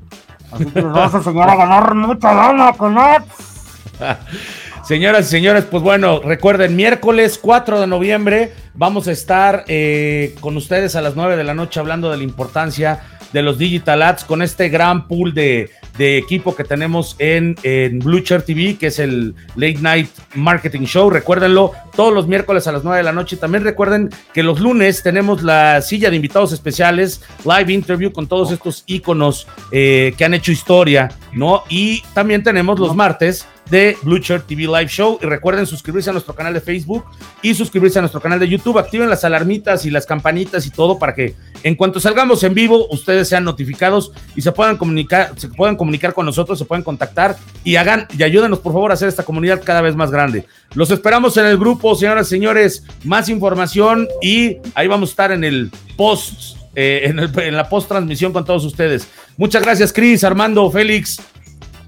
F: Así que les vamos a enseñar a ganar mucha lana con ads.
B: Señoras y señores, pues bueno, recuerden, miércoles 4 de noviembre vamos a estar eh, con ustedes a las 9 de la noche hablando de la importancia de los Digital Ads con este gran pool de, equipo que tenemos en, en Blue Chair TV, que es el Late Night Marketing Show. Recuérdenlo todos los miércoles a las 9 de la noche. También recuerden que los lunes tenemos la silla de invitados especiales, live interview con todos estos íconos eh, que han hecho historia, ¿no? Y también tenemos los martes de Blue Shirt TV Live Show. Y recuerden suscribirse a nuestro canal de Facebook y suscribirse a nuestro canal de YouTube. Activen las alarmitas y las campanitas y todo para que en cuanto salgamos en vivo, ustedes sean notificados y se puedan comunicar, se puedan comunicar con nosotros, se pueden contactar y hagan y ayúdenos por favor a hacer esta comunidad cada vez más grande. Los esperamos en el grupo, señoras y señores. Más información y ahí vamos a estar en el post, eh, en, en la post transmisión con todos ustedes. Muchas gracias, Cris, Armando, Félix.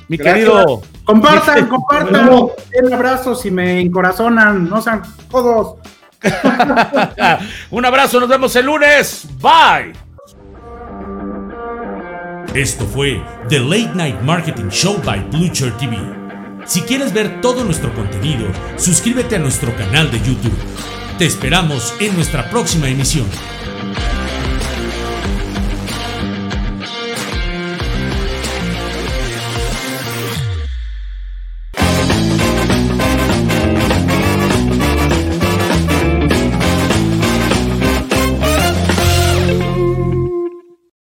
B: Mi querido.
E: Compartan, compartan. Un abrazo si me encorazonan. No sean todos.
B: Un abrazo, nos vemos el lunes. Bye.
A: Esto fue The Late Night Marketing Show by Blue TV. Si quieres ver todo nuestro contenido, suscríbete a nuestro canal de YouTube. Te esperamos en nuestra próxima emisión.